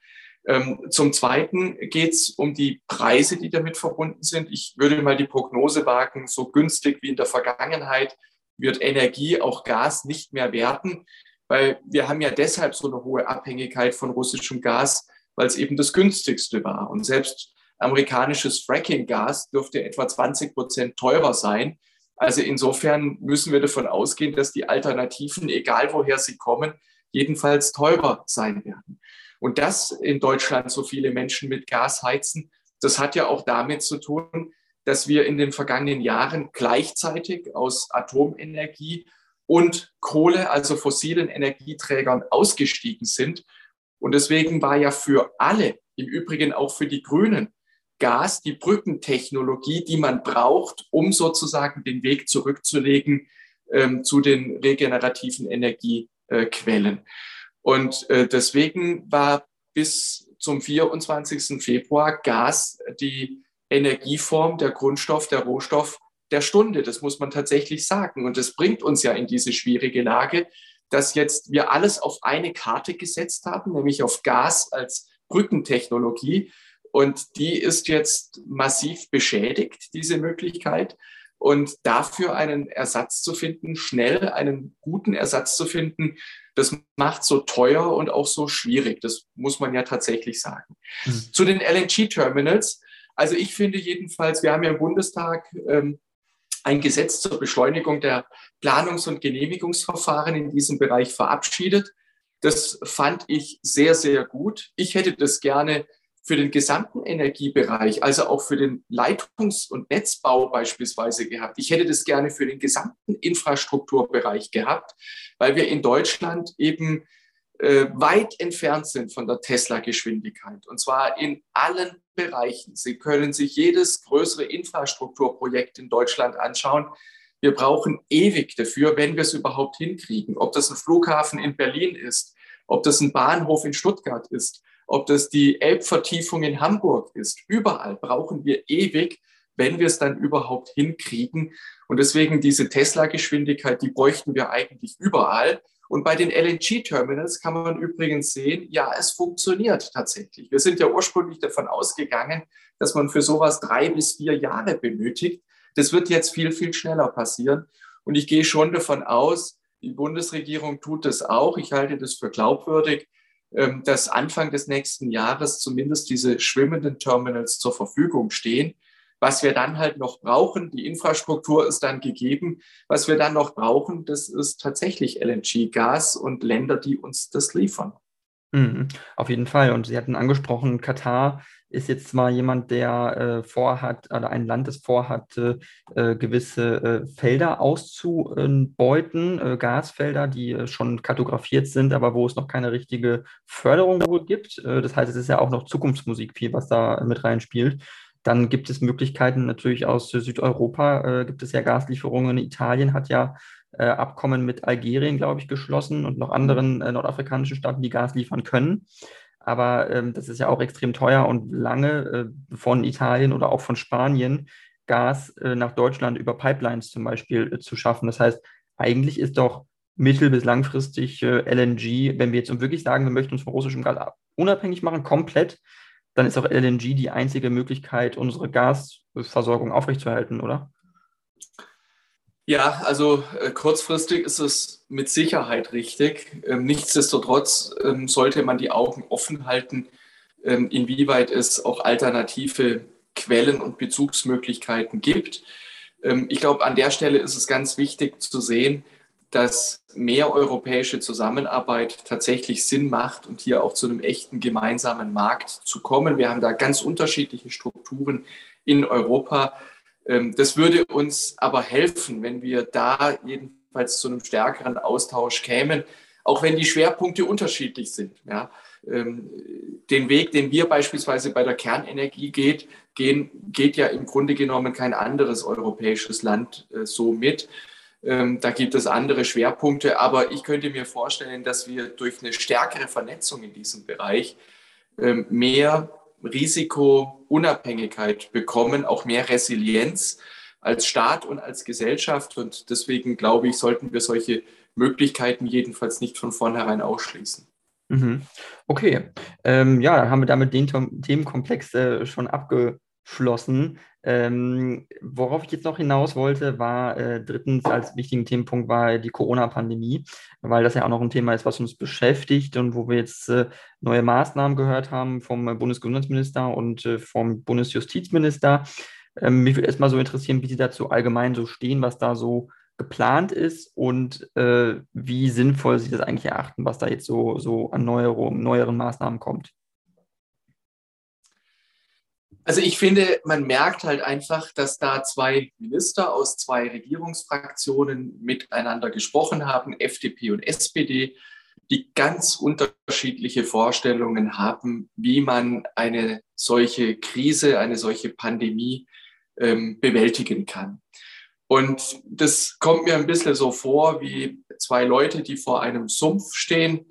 Ähm, zum Zweiten geht es um die Preise, die damit verbunden sind. Ich würde mal die Prognose wagen, so günstig wie in der Vergangenheit wird Energie, auch Gas, nicht mehr werden, weil wir haben ja deshalb so eine hohe Abhängigkeit von russischem Gas, weil es eben das günstigste war. Und selbst amerikanisches Fracking-Gas dürfte etwa 20 Prozent teurer sein. Also insofern müssen wir davon ausgehen, dass die Alternativen, egal woher sie kommen, jedenfalls teurer sein werden. Und dass in Deutschland so viele Menschen mit Gas heizen, das hat ja auch damit zu tun, dass wir in den vergangenen Jahren gleichzeitig aus Atomenergie und Kohle, also fossilen Energieträgern, ausgestiegen sind. Und deswegen war ja für alle, im Übrigen auch für die Grünen, Gas die Brückentechnologie, die man braucht, um sozusagen den Weg zurückzulegen ähm, zu den regenerativen Energiequellen. Und äh, deswegen war bis zum 24. Februar Gas die Energieform, der Grundstoff, der Rohstoff der Stunde. Das muss man tatsächlich sagen. Und das bringt uns ja in diese schwierige Lage, dass jetzt wir alles auf eine Karte gesetzt haben, nämlich auf Gas als Brückentechnologie. Und die ist jetzt massiv beschädigt, diese Möglichkeit. Und dafür einen Ersatz zu finden, schnell einen guten Ersatz zu finden, das macht so teuer und auch so schwierig. Das muss man ja tatsächlich sagen. Mhm. Zu den LNG-Terminals. Also ich finde jedenfalls, wir haben ja im Bundestag ähm, ein Gesetz zur Beschleunigung der Planungs- und Genehmigungsverfahren in diesem Bereich verabschiedet. Das fand ich sehr, sehr gut. Ich hätte das gerne für den gesamten Energiebereich, also auch für den Leitungs- und Netzbau beispielsweise gehabt. Ich hätte das gerne für den gesamten Infrastrukturbereich gehabt, weil wir in Deutschland eben äh, weit entfernt sind von der Tesla-Geschwindigkeit. Und zwar in allen Bereichen. Sie können sich jedes größere Infrastrukturprojekt in Deutschland anschauen. Wir brauchen ewig dafür, wenn wir es überhaupt hinkriegen. Ob das ein Flughafen in Berlin ist, ob das ein Bahnhof in Stuttgart ist, ob das die Elbvertiefung in Hamburg ist. Überall brauchen wir ewig, wenn wir es dann überhaupt hinkriegen. Und deswegen diese Tesla-Geschwindigkeit, die bräuchten wir eigentlich überall. Und bei den LNG-Terminals kann man übrigens sehen, ja, es funktioniert tatsächlich. Wir sind ja ursprünglich davon ausgegangen, dass man für sowas drei bis vier Jahre benötigt. Das wird jetzt viel, viel schneller passieren. Und ich gehe schon davon aus, die Bundesregierung tut das auch. Ich halte das für glaubwürdig, dass Anfang des nächsten Jahres zumindest diese schwimmenden Terminals zur Verfügung stehen. Was wir dann halt noch brauchen, die Infrastruktur ist dann gegeben. Was wir dann noch brauchen, das ist tatsächlich LNG-Gas und Länder, die uns das liefern. Mhm, auf jeden Fall. Und Sie hatten angesprochen, Katar ist jetzt mal jemand, der äh, vorhat, oder ein Land, das vorhat, äh, gewisse äh, Felder auszubeuten, äh, Gasfelder, die äh, schon kartografiert sind, aber wo es noch keine richtige Förderung gibt. Äh, das heißt, es ist ja auch noch Zukunftsmusik viel, was da mit reinspielt. Dann gibt es Möglichkeiten natürlich aus Südeuropa, gibt es ja Gaslieferungen. Italien hat ja Abkommen mit Algerien, glaube ich, geschlossen und noch anderen nordafrikanischen Staaten, die Gas liefern können. Aber ähm, das ist ja auch extrem teuer und lange äh, von Italien oder auch von Spanien Gas äh, nach Deutschland über Pipelines zum Beispiel äh, zu schaffen. Das heißt, eigentlich ist doch mittel- bis langfristig äh, LNG, wenn wir jetzt wirklich sagen, wir möchten uns von russischem Gas unabhängig machen, komplett, dann ist auch LNG die einzige Möglichkeit, unsere Gasversorgung aufrechtzuerhalten, oder? Ja, also äh, kurzfristig ist es mit Sicherheit richtig. Ähm, nichtsdestotrotz ähm, sollte man die Augen offen halten, ähm, inwieweit es auch alternative Quellen und Bezugsmöglichkeiten gibt. Ähm, ich glaube, an der Stelle ist es ganz wichtig zu sehen, dass mehr europäische Zusammenarbeit tatsächlich Sinn macht und hier auch zu einem echten gemeinsamen Markt zu kommen. Wir haben da ganz unterschiedliche Strukturen in Europa. Ähm, das würde uns aber helfen, wenn wir da jedenfalls zu einem stärkeren Austausch kämen, auch wenn die Schwerpunkte unterschiedlich sind. Ja. Ähm, den Weg, den wir beispielsweise bei der Kernenergie geht, gehen, geht ja im Grunde genommen kein anderes europäisches Land äh, so mit. Ähm, da gibt es andere Schwerpunkte, aber ich könnte mir vorstellen, dass wir durch eine stärkere Vernetzung in diesem Bereich mehr Risikounabhängigkeit bekommen, auch mehr Resilienz als Staat und als Gesellschaft. Und deswegen glaube ich, sollten wir solche Möglichkeiten jedenfalls nicht von vornherein ausschließen. Mhm. Okay, ähm, ja, dann haben wir damit den Themenkomplex äh, schon abgeschlossen. Ähm, worauf ich jetzt noch hinaus wollte, war äh, drittens als wichtigen Themenpunkt war die Corona-Pandemie, weil das ja auch noch ein Thema ist, was uns beschäftigt und wo wir jetzt äh, neue Maßnahmen gehört haben vom Bundesgesundheitsminister und äh, vom Bundesjustizminister. Ähm, mich würde erstmal so interessieren, wie Sie dazu allgemein so stehen, was da so geplant ist und äh, wie sinnvoll Sie das eigentlich erachten, was da jetzt so, so an Neuerungen, neueren Maßnahmen kommt. Also ich finde, man merkt halt einfach, dass da zwei Minister aus zwei Regierungsfraktionen miteinander gesprochen haben, FDP und SPD, die ganz unterschiedliche Vorstellungen haben, wie man eine solche Krise, eine solche Pandemie ähm, bewältigen kann. Und das kommt mir ein bisschen so vor wie zwei Leute, die vor einem Sumpf stehen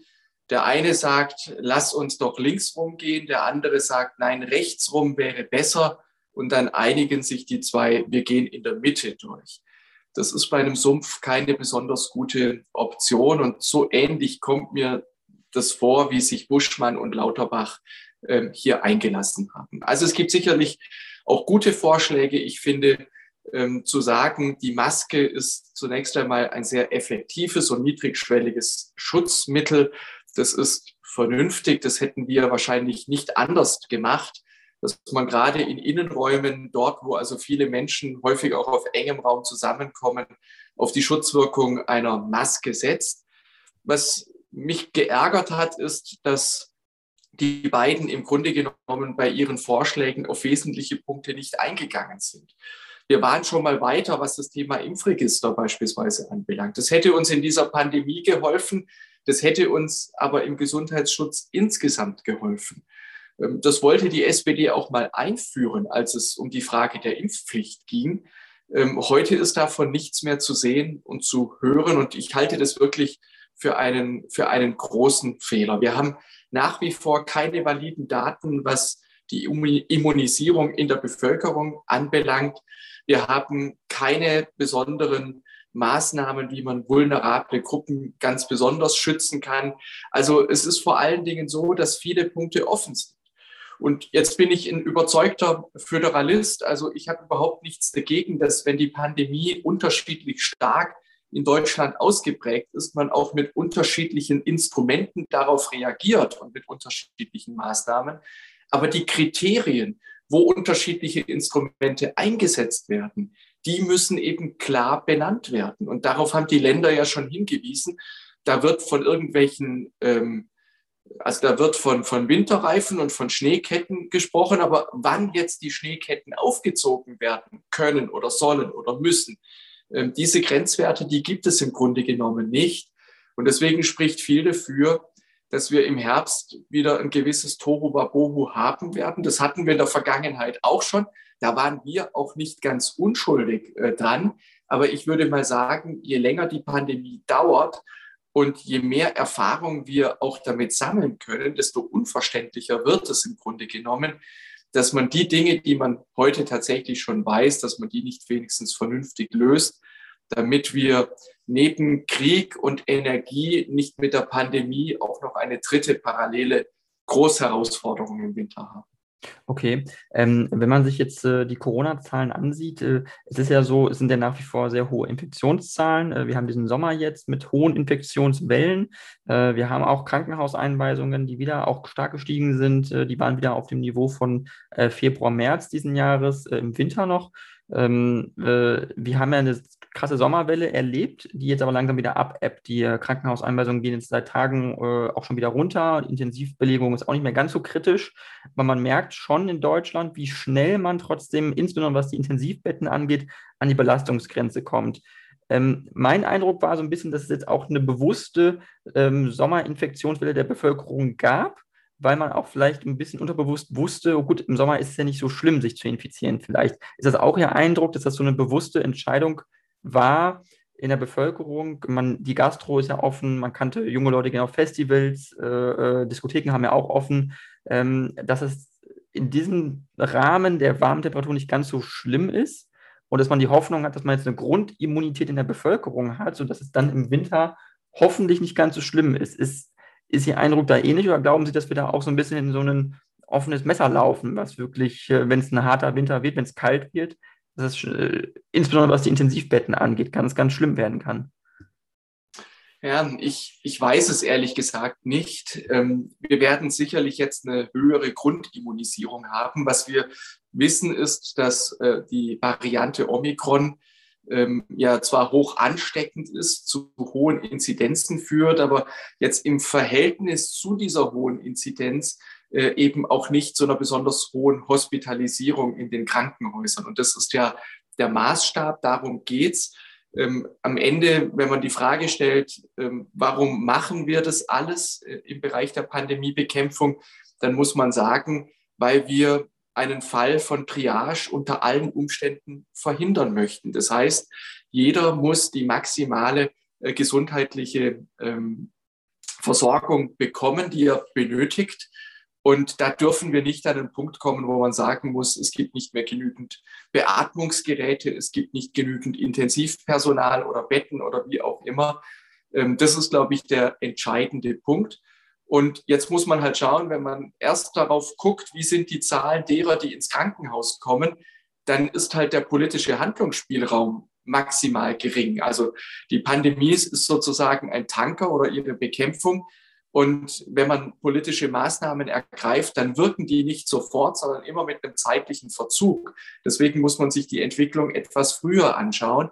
der eine sagt, lass uns doch links rumgehen, der andere sagt, nein, rechts rum wäre besser. Und dann einigen sich die zwei, wir gehen in der Mitte durch. Das ist bei einem Sumpf keine besonders gute Option. Und so ähnlich kommt mir das vor, wie sich Buschmann und Lauterbach äh, hier eingelassen haben. Also es gibt sicherlich auch gute Vorschläge. Ich finde, ähm, zu sagen, die Maske ist zunächst einmal ein sehr effektives und niedrigschwelliges Schutzmittel, das ist vernünftig. Das hätten wir wahrscheinlich nicht anders gemacht, dass man gerade in Innenräumen, dort, wo also viele Menschen häufig auch auf engem Raum zusammenkommen, auf die Schutzwirkung einer Maske setzt. Was mich geärgert hat, ist, dass die beiden im Grunde genommen bei ihren Vorschlägen auf wesentliche Punkte nicht eingegangen sind. Wir waren schon mal weiter, was das Thema Impfregister beispielsweise anbelangt. Das hätte uns in dieser Pandemie geholfen. Das hätte uns aber im Gesundheitsschutz insgesamt geholfen. Ähm, das wollte die SPD auch mal einführen, als es um die Frage der Impfpflicht ging. Ähm, heute ist davon nichts mehr zu sehen und zu hören. Und ich halte das wirklich für einen, für einen großen Fehler. Wir haben nach wie vor keine validen Daten, was die Immunisierung in der Bevölkerung anbelangt. Wir haben keine besonderen Maßnahmen, wie man vulnerable Gruppen ganz besonders schützen kann. Also es ist vor allen Dingen so, dass viele Punkte offen sind. Und jetzt bin ich ein überzeugter Föderalist. Also ich habe überhaupt nichts dagegen, dass wenn die Pandemie unterschiedlich stark in Deutschland ausgeprägt ist, man auch mit unterschiedlichen Instrumenten darauf reagiert und mit unterschiedlichen Maßnahmen. Aber die Kriterien, wo unterschiedliche Instrumente eingesetzt werden, die müssen eben klar benannt werden. Und darauf haben die Länder ja schon hingewiesen. Da wird von irgendwelchen ähm, also da wird von, von Winterreifen und von Schneeketten gesprochen, aber wann jetzt die Schneeketten aufgezogen werden können oder sollen oder müssen, ähm, diese Grenzwerte, die gibt es im Grunde genommen nicht. Und deswegen spricht viel dafür, dass wir im Herbst wieder ein gewisses Tohuwabohu haben werden. Das hatten wir in der Vergangenheit auch schon. Da waren wir auch nicht ganz unschuldig äh, dran. Aber ich würde mal sagen, je länger die Pandemie dauert, und je mehr Erfahrung wir auch damit sammeln können, desto unverständlicher wird es im Grunde genommen, dass man die Dinge, die man heute tatsächlich schon weiß, dass man die nicht wenigstens vernünftig löst, damit wir neben Krieg und Energie nicht mit der Pandemie auch noch eine dritte parallele Großherausforderung im Winter haben. Okay, ähm, wenn man sich jetzt äh, die Corona-Zahlen ansieht, äh, es ist ja so, es sind ja nach wie vor sehr hohe Infektionszahlen. Äh, wir haben diesen Sommer jetzt mit hohen Infektionswellen. Äh, wir haben auch Krankenhauseinweisungen, die wieder auch stark gestiegen sind. Äh, die waren wieder auf dem Niveau von äh, Februar, März diesen Jahres, im Winter noch. Ähm, wir haben ja eine krasse Sommerwelle erlebt, die jetzt aber langsam wieder abebbt. Die äh, Krankenhauseinweisungen gehen jetzt seit Tagen äh, auch schon wieder runter. Intensivbelegung ist auch nicht mehr ganz so kritisch. Aber man merkt schon in Deutschland, wie schnell man trotzdem, insbesondere was die Intensivbetten angeht, an die Belastungsgrenze kommt. Ähm, mein Eindruck war so ein bisschen, dass es jetzt auch eine bewusste ähm, Sommerinfektionswelle der Bevölkerung gab, weil man auch vielleicht ein bisschen unterbewusst wusste, oh gut, im Sommer ist es ja nicht so schlimm, sich zu infizieren. Vielleicht ist das auch Ihr Eindruck, dass das so eine bewusste Entscheidung war in der Bevölkerung. Man, die Gastro ist ja offen, man kannte junge Leute gehen auf Festivals, äh, äh, Diskotheken haben ja auch offen, ähm, dass es in diesem Rahmen der warmen Temperatur nicht ganz so schlimm ist und dass man die Hoffnung hat, dass man jetzt eine Grundimmunität in der Bevölkerung hat, sodass es dann im Winter hoffentlich nicht ganz so schlimm ist. Ist, ist Ihr Eindruck da ähnlich oder glauben Sie, dass wir da auch so ein bisschen in so ein offenes Messer laufen, was wirklich, äh, wenn es ein harter Winter wird, wenn es kalt wird, dass es äh, insbesondere was die Intensivbetten angeht, ganz, ganz schlimm werden kann. Ja, ich, ich weiß es ehrlich gesagt nicht. Ähm, wir werden sicherlich jetzt eine höhere Grundimmunisierung haben. Was wir wissen ist, dass äh, die Variante Omikron ähm, ja zwar hoch ansteckend ist, zu hohen Inzidenzen führt, aber jetzt im Verhältnis zu dieser hohen Inzidenz eben auch nicht zu einer besonders hohen Hospitalisierung in den Krankenhäusern. Und das ist ja der Maßstab, darum geht's. Ähm, am Ende, wenn man die Frage stellt, ähm, warum machen wir das alles äh, im Bereich der Pandemiebekämpfung, dann muss man sagen, weil wir einen Fall von Triage unter allen Umständen verhindern möchten. Das heißt, jeder muss die maximale äh, gesundheitliche ähm, Versorgung bekommen, die er benötigt. Und da dürfen wir nicht an den Punkt kommen, wo man sagen muss, es gibt nicht mehr genügend Beatmungsgeräte, es gibt nicht genügend Intensivpersonal oder Betten oder wie auch immer. Ähm, das ist, glaube ich, der entscheidende Punkt. Und jetzt muss man halt schauen, wenn man erst darauf guckt, wie sind die Zahlen derer, die ins Krankenhaus kommen, dann ist halt der politische Handlungsspielraum maximal gering. Also die Pandemie ist sozusagen ein Tanker oder ihre Bekämpfung und wenn man politische Maßnahmen ergreift, dann wirken die nicht sofort, sondern immer mit einem zeitlichen Verzug. Deswegen muss man sich die Entwicklung etwas früher anschauen.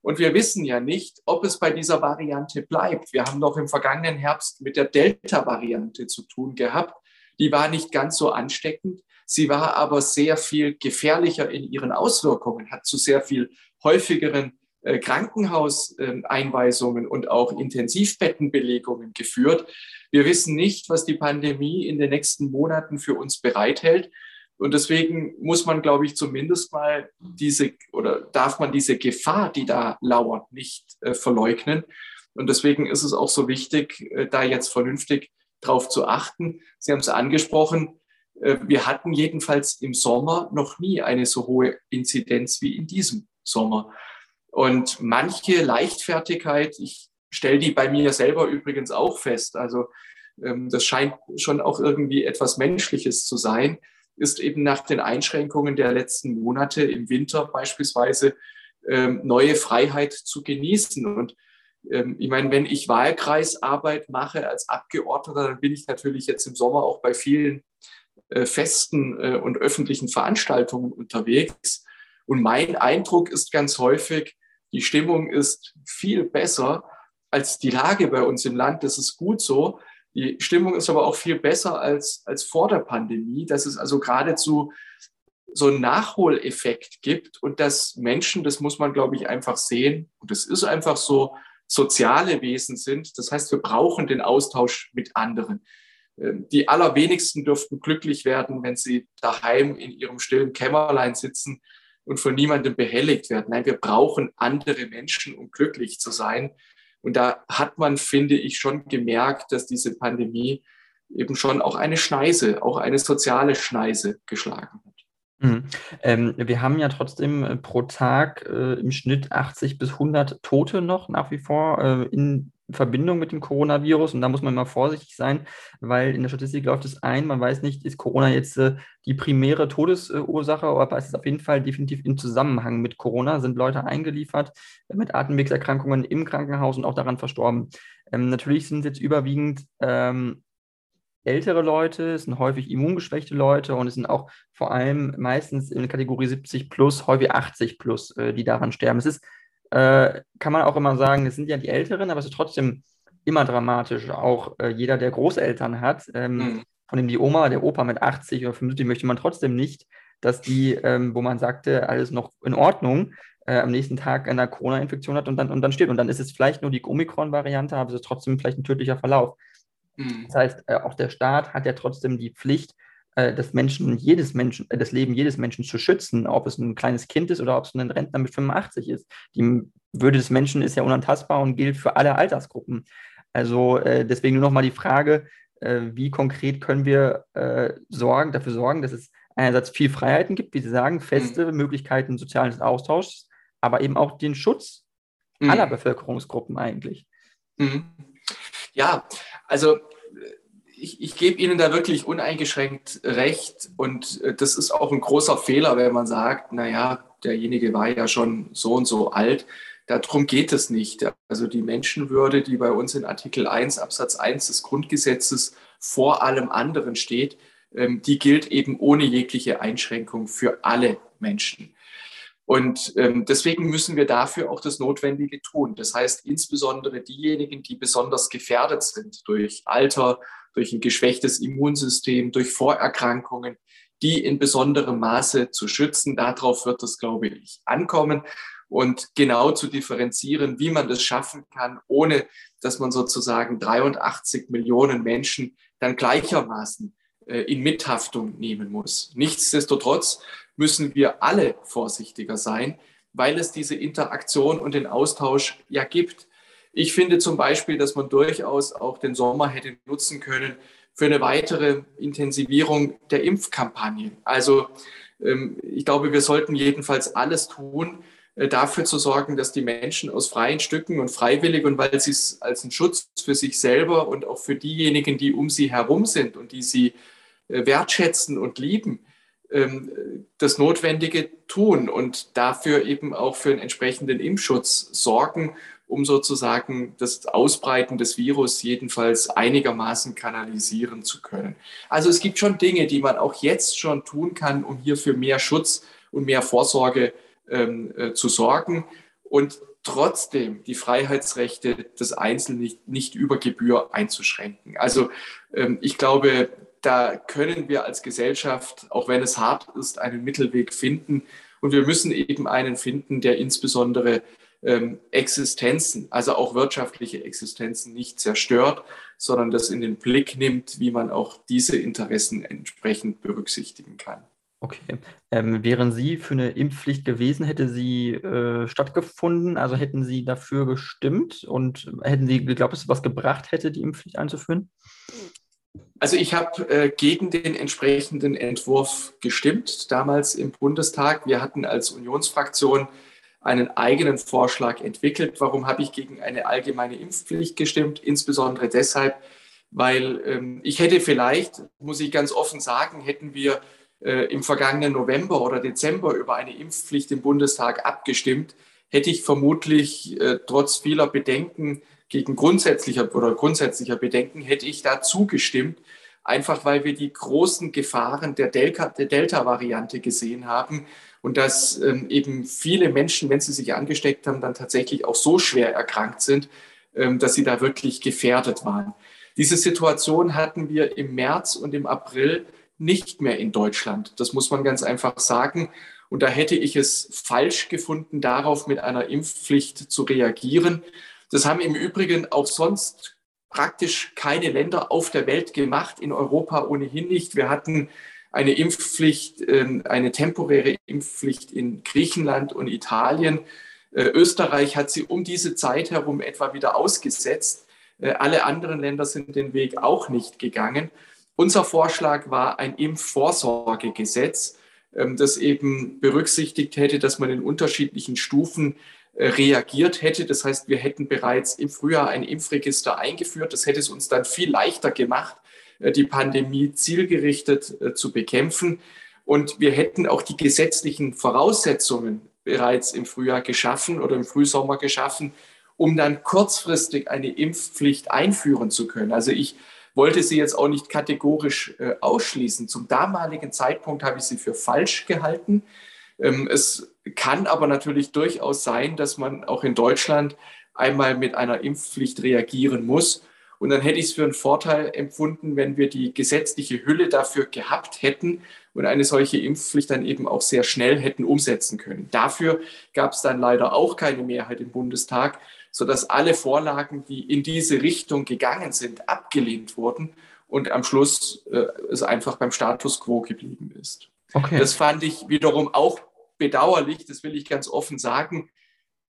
Und wir wissen ja nicht, ob es bei dieser Variante bleibt. Wir haben noch im vergangenen Herbst mit der Delta-Variante zu tun gehabt. Die war nicht ganz so ansteckend. Sie war aber sehr viel gefährlicher in ihren Auswirkungen, hat zu sehr viel häufigeren äh, Krankenhauseinweisungen und auch Intensivbettenbelegungen geführt. Wir wissen nicht, was die Pandemie in den nächsten Monaten für uns bereithält. Und deswegen muss man, glaube ich, zumindest mal diese oder darf man diese Gefahr, die da lauert, nicht äh, verleugnen. Und deswegen ist es auch so wichtig, äh, da jetzt vernünftig drauf zu achten. Sie haben es angesprochen. Äh, wir hatten jedenfalls im Sommer noch nie eine so hohe Inzidenz wie in diesem Sommer. Und manche Leichtfertigkeit, ich stelle die bei mir selber übrigens auch fest, also ähm, das scheint schon auch irgendwie etwas Menschliches zu sein, ist eben nach den Einschränkungen der letzten Monate im Winter beispielsweise ähm, neue Freiheit zu genießen. Und ähm, ich meine, wenn ich Wahlkreisarbeit mache als Abgeordneter, dann bin ich natürlich jetzt im Sommer auch bei vielen äh, Festen äh, und öffentlichen Veranstaltungen unterwegs. Und mein Eindruck ist ganz häufig, die Stimmung ist viel besser als die Lage bei uns im Land. Das ist gut so. Die Stimmung ist aber auch viel besser als, als vor der Pandemie, dass es also geradezu so einen Nachholeffekt gibt und dass Menschen, das muss man, glaube ich, einfach sehen, und das ist einfach so, soziale Wesen sind. Das heißt, wir brauchen den Austausch mit anderen. Ähm, die allerwenigsten dürften glücklich werden, wenn sie daheim in ihrem stillen Kämmerlein sitzen und von niemandem behelligt werden. Nein, wir brauchen andere Menschen, um glücklich zu sein. Und da hat man, finde ich, schon gemerkt, dass diese Pandemie eben schon auch eine Schneise, auch eine soziale Schneise geschlagen hat. Mhm. Ähm, wir haben ja trotzdem äh, pro Tag äh, im Schnitt 80 bis 100 Tote noch nach wie vor äh, in Verbindung mit dem Coronavirus. Und da muss man immer vorsichtig sein, weil in der Statistik läuft es ein, man weiß nicht, ist Corona jetzt äh, die primäre Todesursache, aber es ist auf jeden Fall definitiv im Zusammenhang mit Corona, sind Leute eingeliefert mit Atemwegserkrankungen im Krankenhaus und auch daran verstorben. Ähm, natürlich sind es jetzt überwiegend ähm, ältere Leute, es sind häufig immungeschwächte Leute und es sind auch vor allem meistens in der Kategorie 70 plus, häufig 80 plus, äh, die daran sterben. Es ist, äh, kann man auch immer sagen, es sind ja die Älteren, aber es ist trotzdem immer dramatisch. Auch äh, jeder, der Großeltern hat, ähm, mhm. von dem die Oma, der Opa mit 80 oder 50, möchte man trotzdem nicht, dass die, ähm, wo man sagte, alles noch in Ordnung, äh, am nächsten Tag eine Corona-Infektion hat und dann, und dann stirbt. Und dann ist es vielleicht nur die Omikron-Variante, aber es ist trotzdem vielleicht ein tödlicher Verlauf. Mhm. Das heißt, äh, auch der Staat hat ja trotzdem die Pflicht, das Menschen, jedes Menschen, äh, das Leben jedes Menschen zu schützen, ob es ein kleines Kind ist oder ob es ein Rentner mit 85 ist. Die Würde des Menschen ist ja unantastbar und gilt für alle Altersgruppen. Also äh, deswegen nur nochmal die Frage, äh, wie konkret können wir äh, sorgen, dafür sorgen, dass es einerseits viel Freiheiten gibt, wie Sie sagen, feste mhm. Möglichkeiten sozialen Austauschs, aber eben auch den Schutz mhm. aller Bevölkerungsgruppen eigentlich. Mhm. Ja, also ich, ich gebe Ihnen da wirklich uneingeschränkt recht. Und äh, das ist auch ein großer Fehler, wenn man sagt, naja, derjenige war ja schon so und so alt. Darum geht es nicht. Also die Menschenwürde, die bei uns in Artikel 1 Absatz 1 des Grundgesetzes vor allem anderen steht, ähm, die gilt eben ohne jegliche Einschränkung für alle Menschen. Und ähm, deswegen müssen wir dafür auch das Notwendige tun. Das heißt, insbesondere diejenigen, die besonders gefährdet sind durch Alter, durch ein geschwächtes Immunsystem, durch Vorerkrankungen, die in besonderem Maße zu schützen. Darauf wird es, glaube ich, ankommen und genau zu differenzieren, wie man das schaffen kann, ohne dass man sozusagen 83 Millionen Menschen dann gleichermaßen äh, in Mithaftung nehmen muss. Nichtsdestotrotz müssen wir alle vorsichtiger sein, weil es diese Interaktion und den Austausch ja gibt. Ich finde zum Beispiel, dass man durchaus auch den Sommer hätte nutzen können für eine weitere Intensivierung der Impfkampagnen. Also ähm, ich glaube, wir sollten jedenfalls alles tun, äh, dafür zu sorgen, dass die Menschen aus freien Stücken und freiwillig und weil sie es als einen Schutz für sich selber und auch für diejenigen, die um sie herum sind und die sie äh, wertschätzen und lieben, ähm, das Notwendige tun und dafür eben auch für einen entsprechenden Impfschutz sorgen, um sozusagen das Ausbreiten des Virus jedenfalls einigermaßen kanalisieren zu können. Also es gibt schon Dinge, die man auch jetzt schon tun kann, um hier für mehr Schutz und mehr Vorsorge ähm, äh, zu sorgen und trotzdem die Freiheitsrechte des Einzelnen nicht, nicht über Gebühr einzuschränken. Also ähm, ich glaube, da können wir als Gesellschaft, auch wenn es hart ist, einen Mittelweg finden. Und wir müssen eben einen finden, der insbesondere ähm, Existenzen, also auch wirtschaftliche Existenzen nicht zerstört, sondern das in den Blick nimmt, wie man auch diese Interessen entsprechend berücksichtigen kann. Okay. Ähm, wären Sie für eine Impfpflicht gewesen, hätte sie äh, stattgefunden? Also hätten Sie dafür gestimmt und hätten Sie geglaubt, dass es was gebracht hätte, die Impfpflicht einzuführen? Also ich habe äh, gegen den entsprechenden Entwurf gestimmt, damals im Bundestag. Wir hatten als Unionsfraktion einen eigenen Vorschlag entwickelt. Warum habe ich gegen eine allgemeine Impfpflicht gestimmt? Insbesondere deshalb, weil ähm, ich hätte vielleicht, muss ich ganz offen sagen, hätten wir äh, im vergangenen November oder Dezember über eine Impfpflicht im Bundestag abgestimmt, hätte ich vermutlich äh, trotz vieler Bedenken gegen grundsätzlicher oder grundsätzlicher Bedenken hätte ich da zugestimmt, einfach weil wir die großen Gefahren der Delta-Variante gesehen haben und dass ähm, eben viele Menschen, wenn sie sich angesteckt haben, dann tatsächlich auch so schwer erkrankt sind, ähm, dass sie da wirklich gefährdet waren. Diese Situation hatten wir im März und im April nicht mehr in Deutschland. Das muss man ganz einfach sagen. Und da hätte ich es falsch gefunden, darauf mit einer Impfpflicht zu reagieren. Das haben im Übrigen auch sonst praktisch keine Länder auf der Welt gemacht, in Europa ohnehin nicht. Wir hatten eine Impfpflicht, ähm, eine temporäre Impfpflicht in Griechenland und Italien. Äh, Österreich hat sie um diese Zeit herum etwa wieder ausgesetzt. Äh, alle anderen Länder sind den Weg auch nicht gegangen. Unser Vorschlag war ein Impfvorsorgegesetz, ähm, das eben berücksichtigt hätte, dass man in unterschiedlichen Stufen äh, reagiert hätte. Das heißt, wir hätten bereits im Frühjahr ein Impfregister eingeführt. Das hätte es uns dann viel leichter gemacht, die Pandemie zielgerichtet äh, zu bekämpfen. Und wir hätten auch die gesetzlichen Voraussetzungen bereits im Frühjahr geschaffen oder im Frühsommer geschaffen, um dann kurzfristig eine Impfpflicht einführen zu können. Also ich wollte sie jetzt auch nicht kategorisch ausschließen. Zum damaligen Zeitpunkt habe ich sie für falsch gehalten. Ähm, es kann aber natürlich durchaus sein, dass man auch in Deutschland einmal mit einer Impfpflicht reagieren muss. Und dann hätte ich es für einen Vorteil empfunden, wenn wir die gesetzliche Hülle dafür gehabt hätten und eine solche Impfpflicht dann eben auch sehr schnell hätten umsetzen können. Dafür gab es dann leider auch keine Mehrheit im Bundestag, sodass alle Vorlagen, die in diese Richtung gegangen sind, abgelehnt wurden und am Schluss äh, es einfach beim Status quo geblieben ist. Okay. Das fand ich wiederum auch bedauerlich, das will ich ganz offen sagen,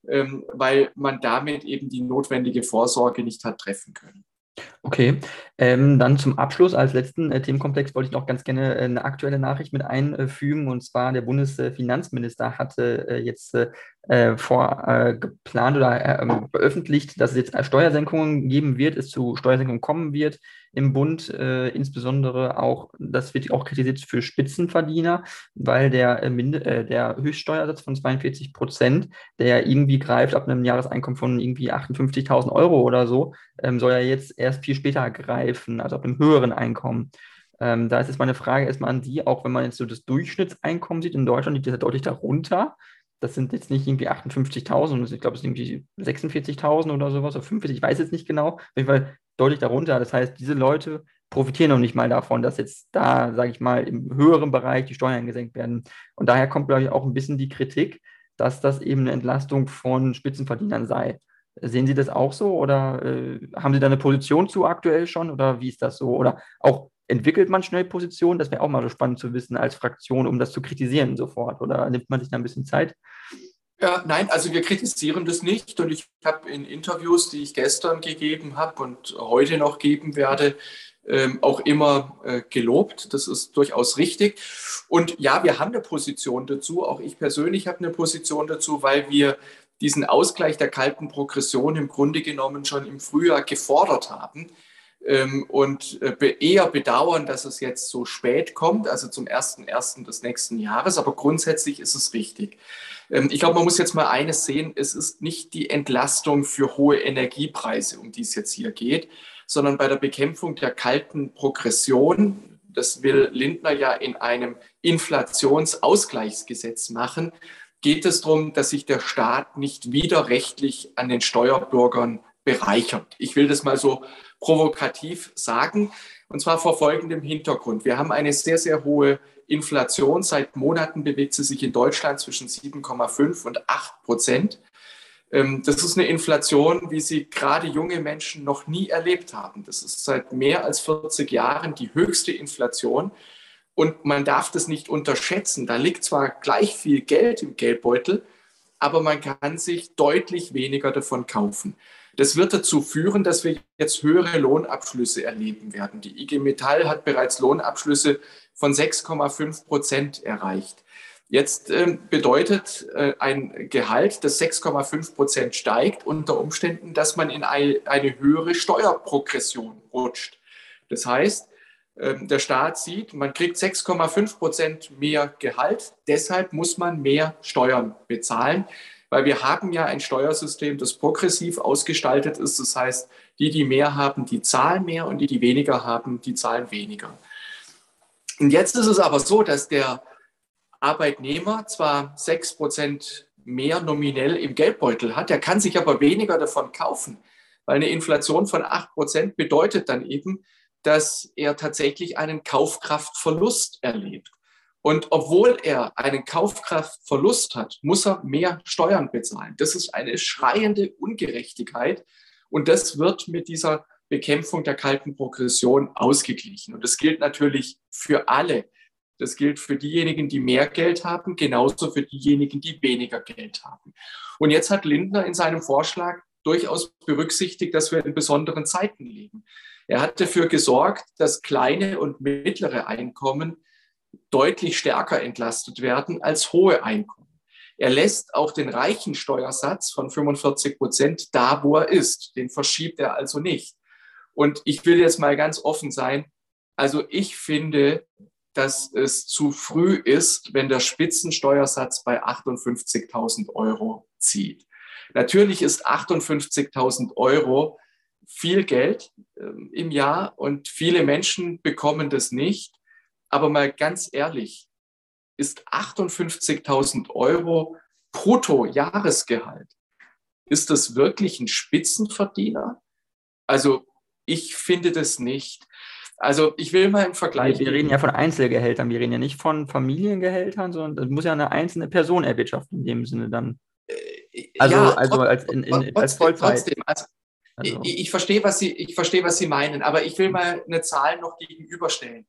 ähm, weil man damit eben die notwendige Vorsorge nicht hat treffen können. Okay, ähm, dann zum Abschluss als letzten äh, Themenkomplex wollte ich noch ganz gerne äh, eine aktuelle Nachricht mit einfügen. Und zwar der Bundesfinanzminister hatte äh, jetzt äh, vor äh, geplant oder ähm, veröffentlicht, dass es jetzt Steuersenkungen geben wird, es zu Steuersenkungen kommen wird im Bund, äh, insbesondere auch, das wird auch kritisiert für Spitzenverdiener, weil der, äh, Mind äh, der Höchststeuersatz von 42 Prozent, der irgendwie greift ab einem Jahreseinkommen von irgendwie 58.000 Euro oder so, ähm, soll ja jetzt erst viel später greifen, also ab einem höheren Einkommen. Ähm, da ist jetzt meine Frage erstmal an Sie, auch wenn man jetzt so das Durchschnittseinkommen sieht in Deutschland, liegt das ja deutlich darunter. Das sind jetzt nicht irgendwie 58.000, ich glaube, es sind irgendwie 46.000 oder sowas, oder 45, ich weiß jetzt nicht genau. Auf jeden Fall deutlich darunter. Das heißt, diese Leute profitieren noch nicht mal davon, dass jetzt da, sage ich mal, im höheren Bereich die Steuern gesenkt werden. Und daher kommt, glaube ich, auch ein bisschen die Kritik, dass das eben eine Entlastung von Spitzenverdienern sei. Sehen Sie das auch so oder äh, haben Sie da eine Position zu aktuell schon oder wie ist das so? Oder auch entwickelt man schnell Positionen? Das wäre auch mal so spannend zu wissen als Fraktion, um das zu kritisieren sofort. Oder nimmt man sich da ein bisschen Zeit? Ja, nein, also wir kritisieren das nicht und ich habe in Interviews, die ich gestern gegeben habe und heute noch geben werde, ähm, auch immer äh, gelobt. Das ist durchaus richtig. Und ja, wir haben eine Position dazu. Auch ich persönlich habe eine Position dazu, weil wir diesen Ausgleich der kalten Progression im Grunde genommen schon im Frühjahr gefordert haben und äh, eher bedauern, dass es jetzt so spät kommt, also zum 1.1. des nächsten Jahres. Aber grundsätzlich ist es richtig. Ähm, ich glaube, man muss jetzt mal eines sehen, es ist nicht die Entlastung für hohe Energiepreise, um die es jetzt hier geht, sondern bei der Bekämpfung der kalten Progression, das will Lindner ja in einem Inflationsausgleichsgesetz machen, geht es darum, dass sich der Staat nicht widerrechtlich an den Steuerbürgern bereichert. Ich will das mal so provokativ sagen. Und zwar vor folgendem Hintergrund. Wir haben eine sehr, sehr hohe Inflation. Seit Monaten bewegt sie sich in Deutschland zwischen 7,5 und 8 Prozent. Ähm, das ist eine Inflation, wie sie gerade junge Menschen noch nie erlebt haben. Das ist seit mehr als 40 Jahren die höchste Inflation. Und man darf das nicht unterschätzen. Da liegt zwar gleich viel Geld im Geldbeutel, aber man kann sich deutlich weniger davon kaufen. Das wird dazu führen, dass wir jetzt höhere Lohnabschlüsse erleben werden. Die IG Metall hat bereits Lohnabschlüsse von 6,5 Prozent erreicht. Jetzt äh, bedeutet äh, ein Gehalt, das 6,5 Prozent steigt, unter Umständen, dass man in eine, höhere Steuerprogression rutscht. Das heißt, äh, der Staat sieht, man kriegt 6,5 Prozent mehr Gehalt, deshalb muss man mehr Steuern bezahlen, weil wir haben ja ein Steuersystem, das progressiv ausgestaltet ist. Das heißt, die, die mehr haben, die zahlen mehr und die, die weniger haben, die zahlen weniger. Und jetzt ist es aber so, dass der Arbeitnehmer zwar 6% mehr nominell im Geldbeutel hat, er kann sich aber weniger davon kaufen, weil eine Inflation von 8% bedeutet dann eben, dass er tatsächlich einen Kaufkraftverlust erlebt. Und obwohl er einen Kaufkraftverlust hat, muss er mehr Steuern bezahlen. Das ist eine schreiende Ungerechtigkeit. Und das wird mit dieser Bekämpfung der kalten Progression ausgeglichen. Und das gilt natürlich für alle. Das gilt für diejenigen, die mehr Geld haben, genauso für diejenigen, die weniger Geld haben. Und jetzt hat Lindner in seinem Vorschlag durchaus berücksichtigt, dass wir in besonderen Zeiten leben. Er hat dafür gesorgt, dass kleine und mittlere Einkommen deutlich stärker entlastet werden als hohe Einkommen. Er lässt auch den reichen Steuersatz von 45 Prozent da, wo er ist. Den verschiebt er also nicht. Und ich will jetzt mal ganz offen sein. Also ich finde, dass es zu früh ist, wenn der Spitzensteuersatz bei 58.000 Euro zieht. Natürlich ist 58.000 Euro viel Geld äh, im Jahr und viele Menschen bekommen das nicht. Aber mal ganz ehrlich, ist 58.000 Euro Brutto-Jahresgehalt, ist das wirklich ein Spitzenverdiener? Also ich finde das nicht. Also ich will mal im Vergleich. Wir, reden ja von Einzelgehältern, wir reden ja nicht von Familiengehältern, sondern das muss ja eine einzelne Person erwirtschaften in dem Sinne dann. Äh, also, ja, also als, in, in, trotzdem, als Vollzeit. Trotzdem, also, also. Ich, ich, verstehe, was Sie, ich verstehe, was Sie meinen, aber ich will mal eine Zahl noch gegenüberstellen.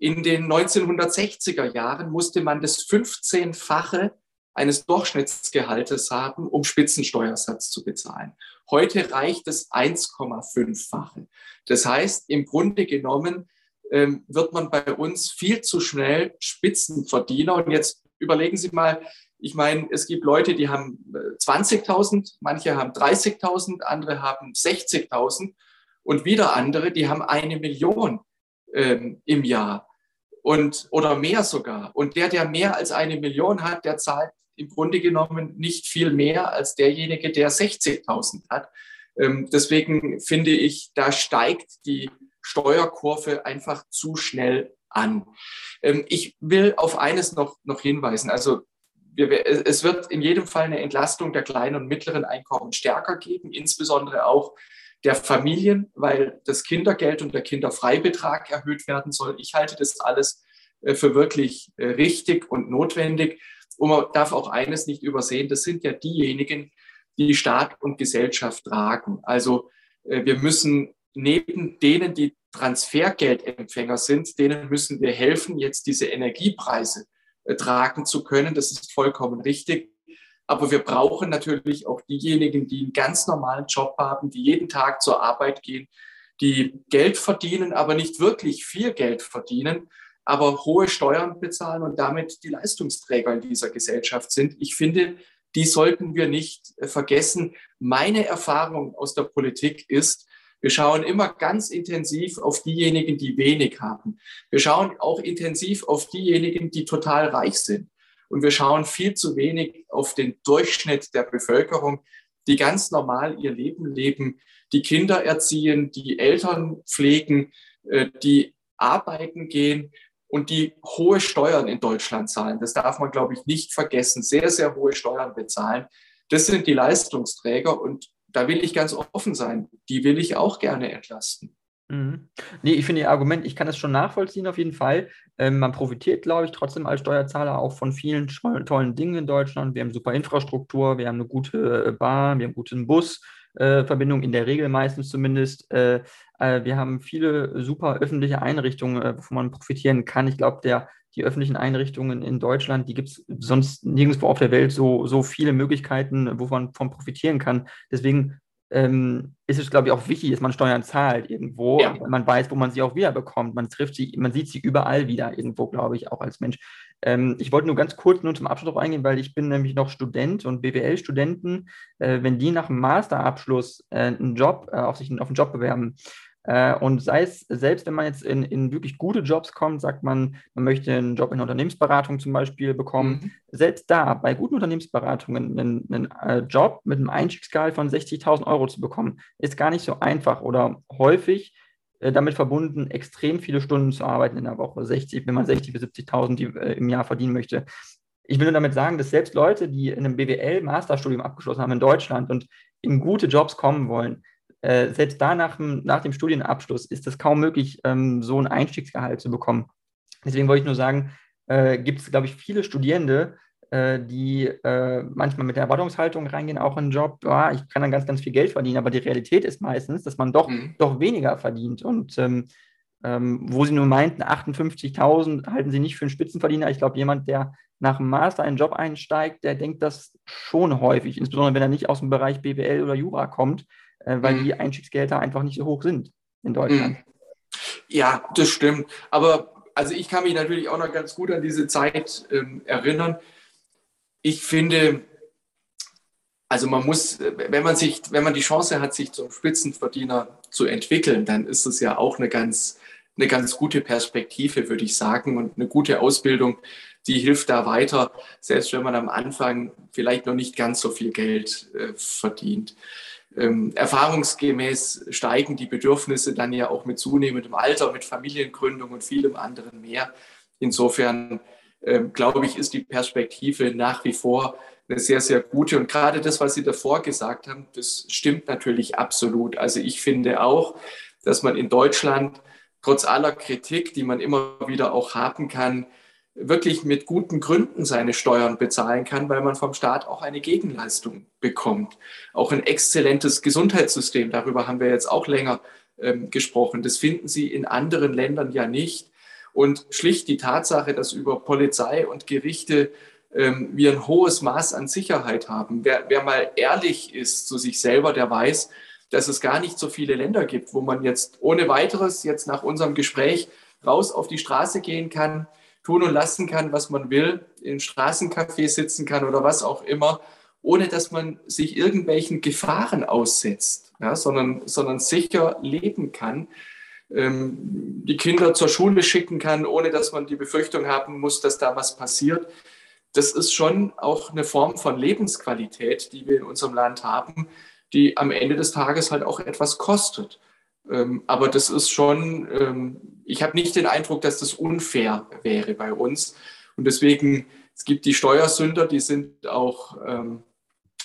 In den 1960er Jahren musste man das 15-fache eines Durchschnittsgehaltes haben, um Spitzensteuersatz zu bezahlen. Heute reicht es 1,5-fache. Das heißt, im Grunde genommen ähm, wird man bei uns viel zu schnell Spitzenverdiener. Und jetzt überlegen Sie mal, ich meine, es gibt Leute, die haben 20.000, äh, manche haben 30.000, andere haben 60.000 und wieder andere, die haben eine Million ähm, im Jahr und oder mehr sogar. Und der, der mehr als eine Million hat, der zahlt im Grunde genommen nicht viel mehr als derjenige, der 60.000 hat. Ähm, deswegen finde ich, da steigt die Steuerkurve einfach zu schnell an. Ähm, ich will auf eines noch, noch hinweisen. Also wir, es wird in jedem Fall eine Entlastung der kleinen und mittleren Einkommen stärker geben, insbesondere auch der Familien, weil das Kindergeld und der Kinderfreibetrag erhöht werden soll. Ich halte das alles äh, für wirklich äh, richtig und notwendig. Und man darf auch eines nicht übersehen, das sind ja diejenigen, die Staat und Gesellschaft tragen. Also äh, wir müssen neben denen, die Transfergeldempfänger sind, denen müssen wir helfen, jetzt diese Energiepreise tragen zu können. Das ist vollkommen richtig. Aber wir brauchen natürlich auch diejenigen, die einen ganz normalen Job haben, die jeden Tag zur Arbeit gehen, die Geld verdienen, aber nicht wirklich viel Geld verdienen, aber hohe Steuern bezahlen und damit die Leistungsträger in dieser Gesellschaft sind. Ich finde, die sollten wir nicht äh, vergessen. Meine Erfahrung aus der Politik ist, wir schauen immer ganz intensiv auf diejenigen, die wenig haben. Wir schauen auch intensiv auf diejenigen, die total reich sind. Und wir schauen viel zu wenig auf den Durchschnitt der Bevölkerung, die ganz normal ihr Leben leben, die Kinder erziehen, die Eltern pflegen, äh, die arbeiten gehen und die hohe Steuern in Deutschland zahlen. Das darf man, glaube ich, nicht vergessen. Sehr, sehr hohe Steuern bezahlen. Das sind die Leistungsträger und da will ich ganz offen sein. Die will ich auch gerne entlasten. Mhm. Nee, ich finde Ihr Argument, ich kann das schon nachvollziehen auf jeden Fall. Ähm, man profitiert, glaube ich, trotzdem als Steuerzahler auch von vielen tollen Dingen in Deutschland. Wir haben super Infrastruktur, wir haben eine gute äh, Bahn, wir haben gute Busverbindung, äh, in der Regel meistens zumindest. Äh, wir haben viele super öffentliche Einrichtungen, wovon man profitieren kann. Ich glaube, die öffentlichen Einrichtungen in Deutschland, die gibt es sonst nirgendwo auf der Welt so, so viele Möglichkeiten, wo man profitieren kann. Deswegen ähm, ist es, glaube ich, auch wichtig, dass man Steuern zahlt irgendwo. Ja. Man weiß, wo man sie auch wiederbekommt. Man trifft sie, man sieht sie überall wieder irgendwo, glaube ich, auch als Mensch. Ähm, ich wollte nur ganz kurz nur zum Abschluss darauf eingehen, weil ich bin nämlich noch Student und BWL-Studenten, äh, wenn die nach dem Masterabschluss äh, einen Job, äh, auf sich auf einen Job bewerben, und sei es, selbst wenn man jetzt in, in wirklich gute Jobs kommt, sagt man, man möchte einen Job in der Unternehmensberatung zum Beispiel bekommen. Mhm. Selbst da, bei guten Unternehmensberatungen, einen, einen äh, Job mit einem Einstiegsgehalt von 60.000 Euro zu bekommen, ist gar nicht so einfach oder häufig äh, damit verbunden, extrem viele Stunden zu arbeiten in der Woche. 60, wenn man 60.000 bis 70.000 äh, im Jahr verdienen möchte. Ich will nur damit sagen, dass selbst Leute, die in einem BWL-Masterstudium abgeschlossen haben in Deutschland und in gute Jobs kommen wollen, äh, selbst da nach, nach, dem Studienabschluss ist es kaum möglich, ähm, so ein Einstiegsgehalt zu bekommen. Deswegen wollte ich nur sagen, äh, gibt es, glaube ich, viele Studierende, äh, die äh, manchmal mit der Erwartungshaltung reingehen, auch in einen Job, ja, ich kann dann ganz, ganz viel Geld verdienen, aber die Realität ist meistens, dass man doch, mhm. doch weniger verdient. Und ähm, ähm, wo sie nur meinten, 58.000 halten sie nicht für einen Spitzenverdiener. Ich glaube, jemand, der nach dem Master einen Job einsteigt, der denkt das schon häufig, insbesondere wenn er nicht aus dem Bereich BWL oder Jura kommt, äh, weil mhm. die Einstiegsgelder einfach nicht so hoch sind in Deutschland. Mhm. Ja, das stimmt. Aber also ich kann mich natürlich auch noch ganz gut an diese Zeit ähm, erinnern. Ich finde, also man muss, wenn man sich, wenn man die Chance hat, sich zum Spitzenverdiener zu entwickeln, dann ist es ja auch eine ganz, eine ganz gute Perspektive, würde ich sagen, und eine gute Ausbildung, die hilft da weiter, selbst wenn man am Anfang vielleicht noch nicht ganz so viel Geld äh, verdient. Ähm, erfahrungsgemäß steigen die Bedürfnisse dann ja auch mit zunehmendem Alter, mit Familiengründung und vielem anderen mehr. Insofern ähm, glaube ich, ist die Perspektive nach wie vor eine sehr, sehr gute. Und gerade das, was Sie davor gesagt haben, das stimmt natürlich absolut. Also ich finde auch, dass man in Deutschland trotz aller Kritik, die man immer wieder auch haben kann, wirklich mit guten Gründen seine Steuern bezahlen kann, weil man vom Staat auch eine Gegenleistung bekommt. Auch ein exzellentes Gesundheitssystem, darüber haben wir jetzt auch länger ähm, gesprochen. Das finden Sie in anderen Ländern ja nicht. Und schlicht die Tatsache, dass über Polizei und Gerichte ähm, wir ein hohes Maß an Sicherheit haben. Wer, wer mal ehrlich ist zu sich selber, der weiß, dass es gar nicht so viele Länder gibt, wo man jetzt ohne weiteres jetzt nach unserem Gespräch raus auf die Straße gehen kann, tun und lassen kann, was man will, in Straßencafé sitzen kann oder was auch immer, ohne dass man sich irgendwelchen Gefahren aussetzt, ja, sondern, sondern sicher leben kann, ähm, die Kinder zur Schule schicken kann, ohne dass man die Befürchtung haben muss, dass da was passiert. Das ist schon auch eine Form von Lebensqualität, die wir in unserem Land haben, die am Ende des Tages halt auch etwas kostet. Ähm, aber das ist schon, ähm, ich habe nicht den Eindruck, dass das unfair wäre bei uns. Und deswegen, es gibt die Steuersünder, die sind auch ähm,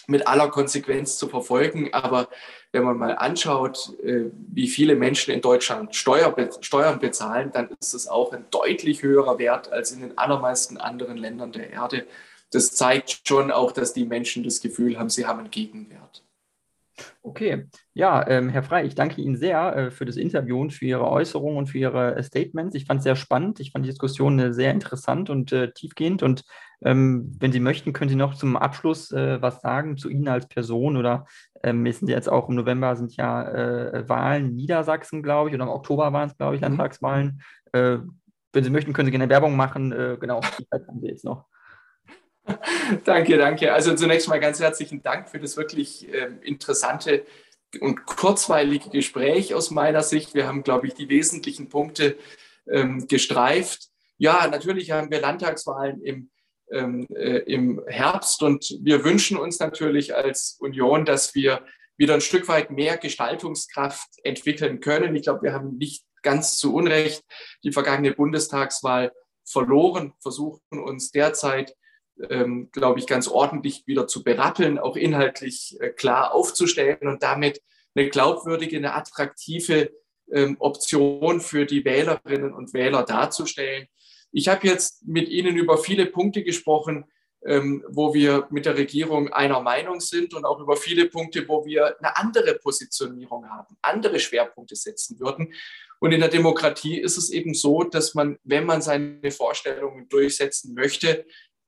mit aller Konsequenz zu verfolgen. Aber wenn man mal anschaut, äh, wie viele Menschen in Deutschland Steuer, Steuern bezahlen, dann ist es auch ein deutlich höherer Wert als in den allermeisten anderen Ländern der Erde. Das zeigt schon auch, dass die Menschen das Gefühl haben, sie haben einen Gegenwert. Okay, ja, ähm, Herr Frei, ich danke Ihnen sehr äh, für das Interview und für Ihre Äußerungen und für Ihre äh, Statements. Ich fand es sehr spannend. Ich fand die Diskussion äh, sehr interessant und äh, tiefgehend. Und ähm, wenn Sie möchten, können Sie noch zum Abschluss äh, was sagen zu Ihnen als Person oder ähm, wissen Sie jetzt auch im November sind ja Wahlen in Niedersachsen, glaube ich, oder im Oktober waren es, glaube ich, mhm. Landtagswahlen. wenn Sie möchten, können Sie gerne Werbung machen. genau, die Zeit haben Sie jetzt noch. Danke, danke. Also zunächst mal ganz herzlichen Dank für das wirklich äh, interessante und kurzweilige Gespräch aus meiner Sicht. Wir haben, glaube ich, die wesentlichen Punkte ähm, gestreift. Ja, natürlich haben wir Landtagswahlen im, ähm, äh, im Herbst und wir wünschen uns natürlich als Union, dass wir wieder ein Stück weit mehr Gestaltungskraft entwickeln können. Ich glaube, wir haben nicht ganz zu Unrecht die vergangene Bundestagswahl verloren, versuchen uns derzeit ähm, glaube ich, ganz ordentlich wieder zu berappeln, auch inhaltlich äh, klar aufzustellen und damit eine glaubwürdige, eine attraktive ähm, Option für die Wählerinnen und Wähler darzustellen. Ich habe jetzt mit Ihnen über viele Punkte gesprochen, ähm, wo wir mit der Regierung einer Meinung sind und auch über viele Punkte, wo wir eine andere Positionierung haben, andere Schwerpunkte setzen würden. Und in der Demokratie ist es eben so, dass man, wenn man seine Vorstellungen durchsetzen möchte,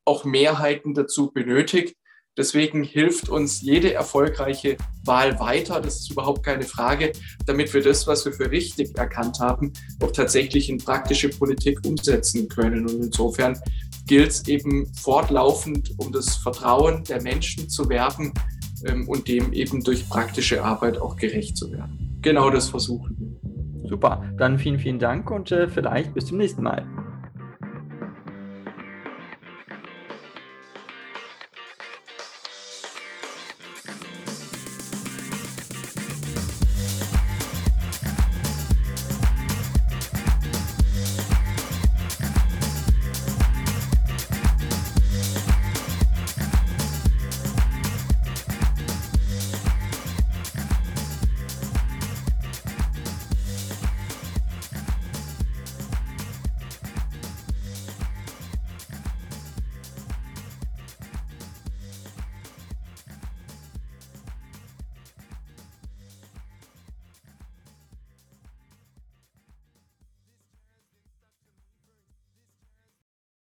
auch Mehrheiten dazu benötigt. Deswegen hilft uns jede erfolgreiche Wahl weiter. Das ist überhaupt keine Frage, damit wir das, was wir für richtig erkannt haben, auch tatsächlich in praktische Politik umsetzen können. Und insofern gilt es eben fortlaufend, um das Vertrauen der Menschen zu werben ähm, und dem eben durch praktische Arbeit auch gerecht zu werden. Genau das versuchen wir. Super, dann vielen, vielen Dank und äh, vielleicht bis zum nächsten Mal.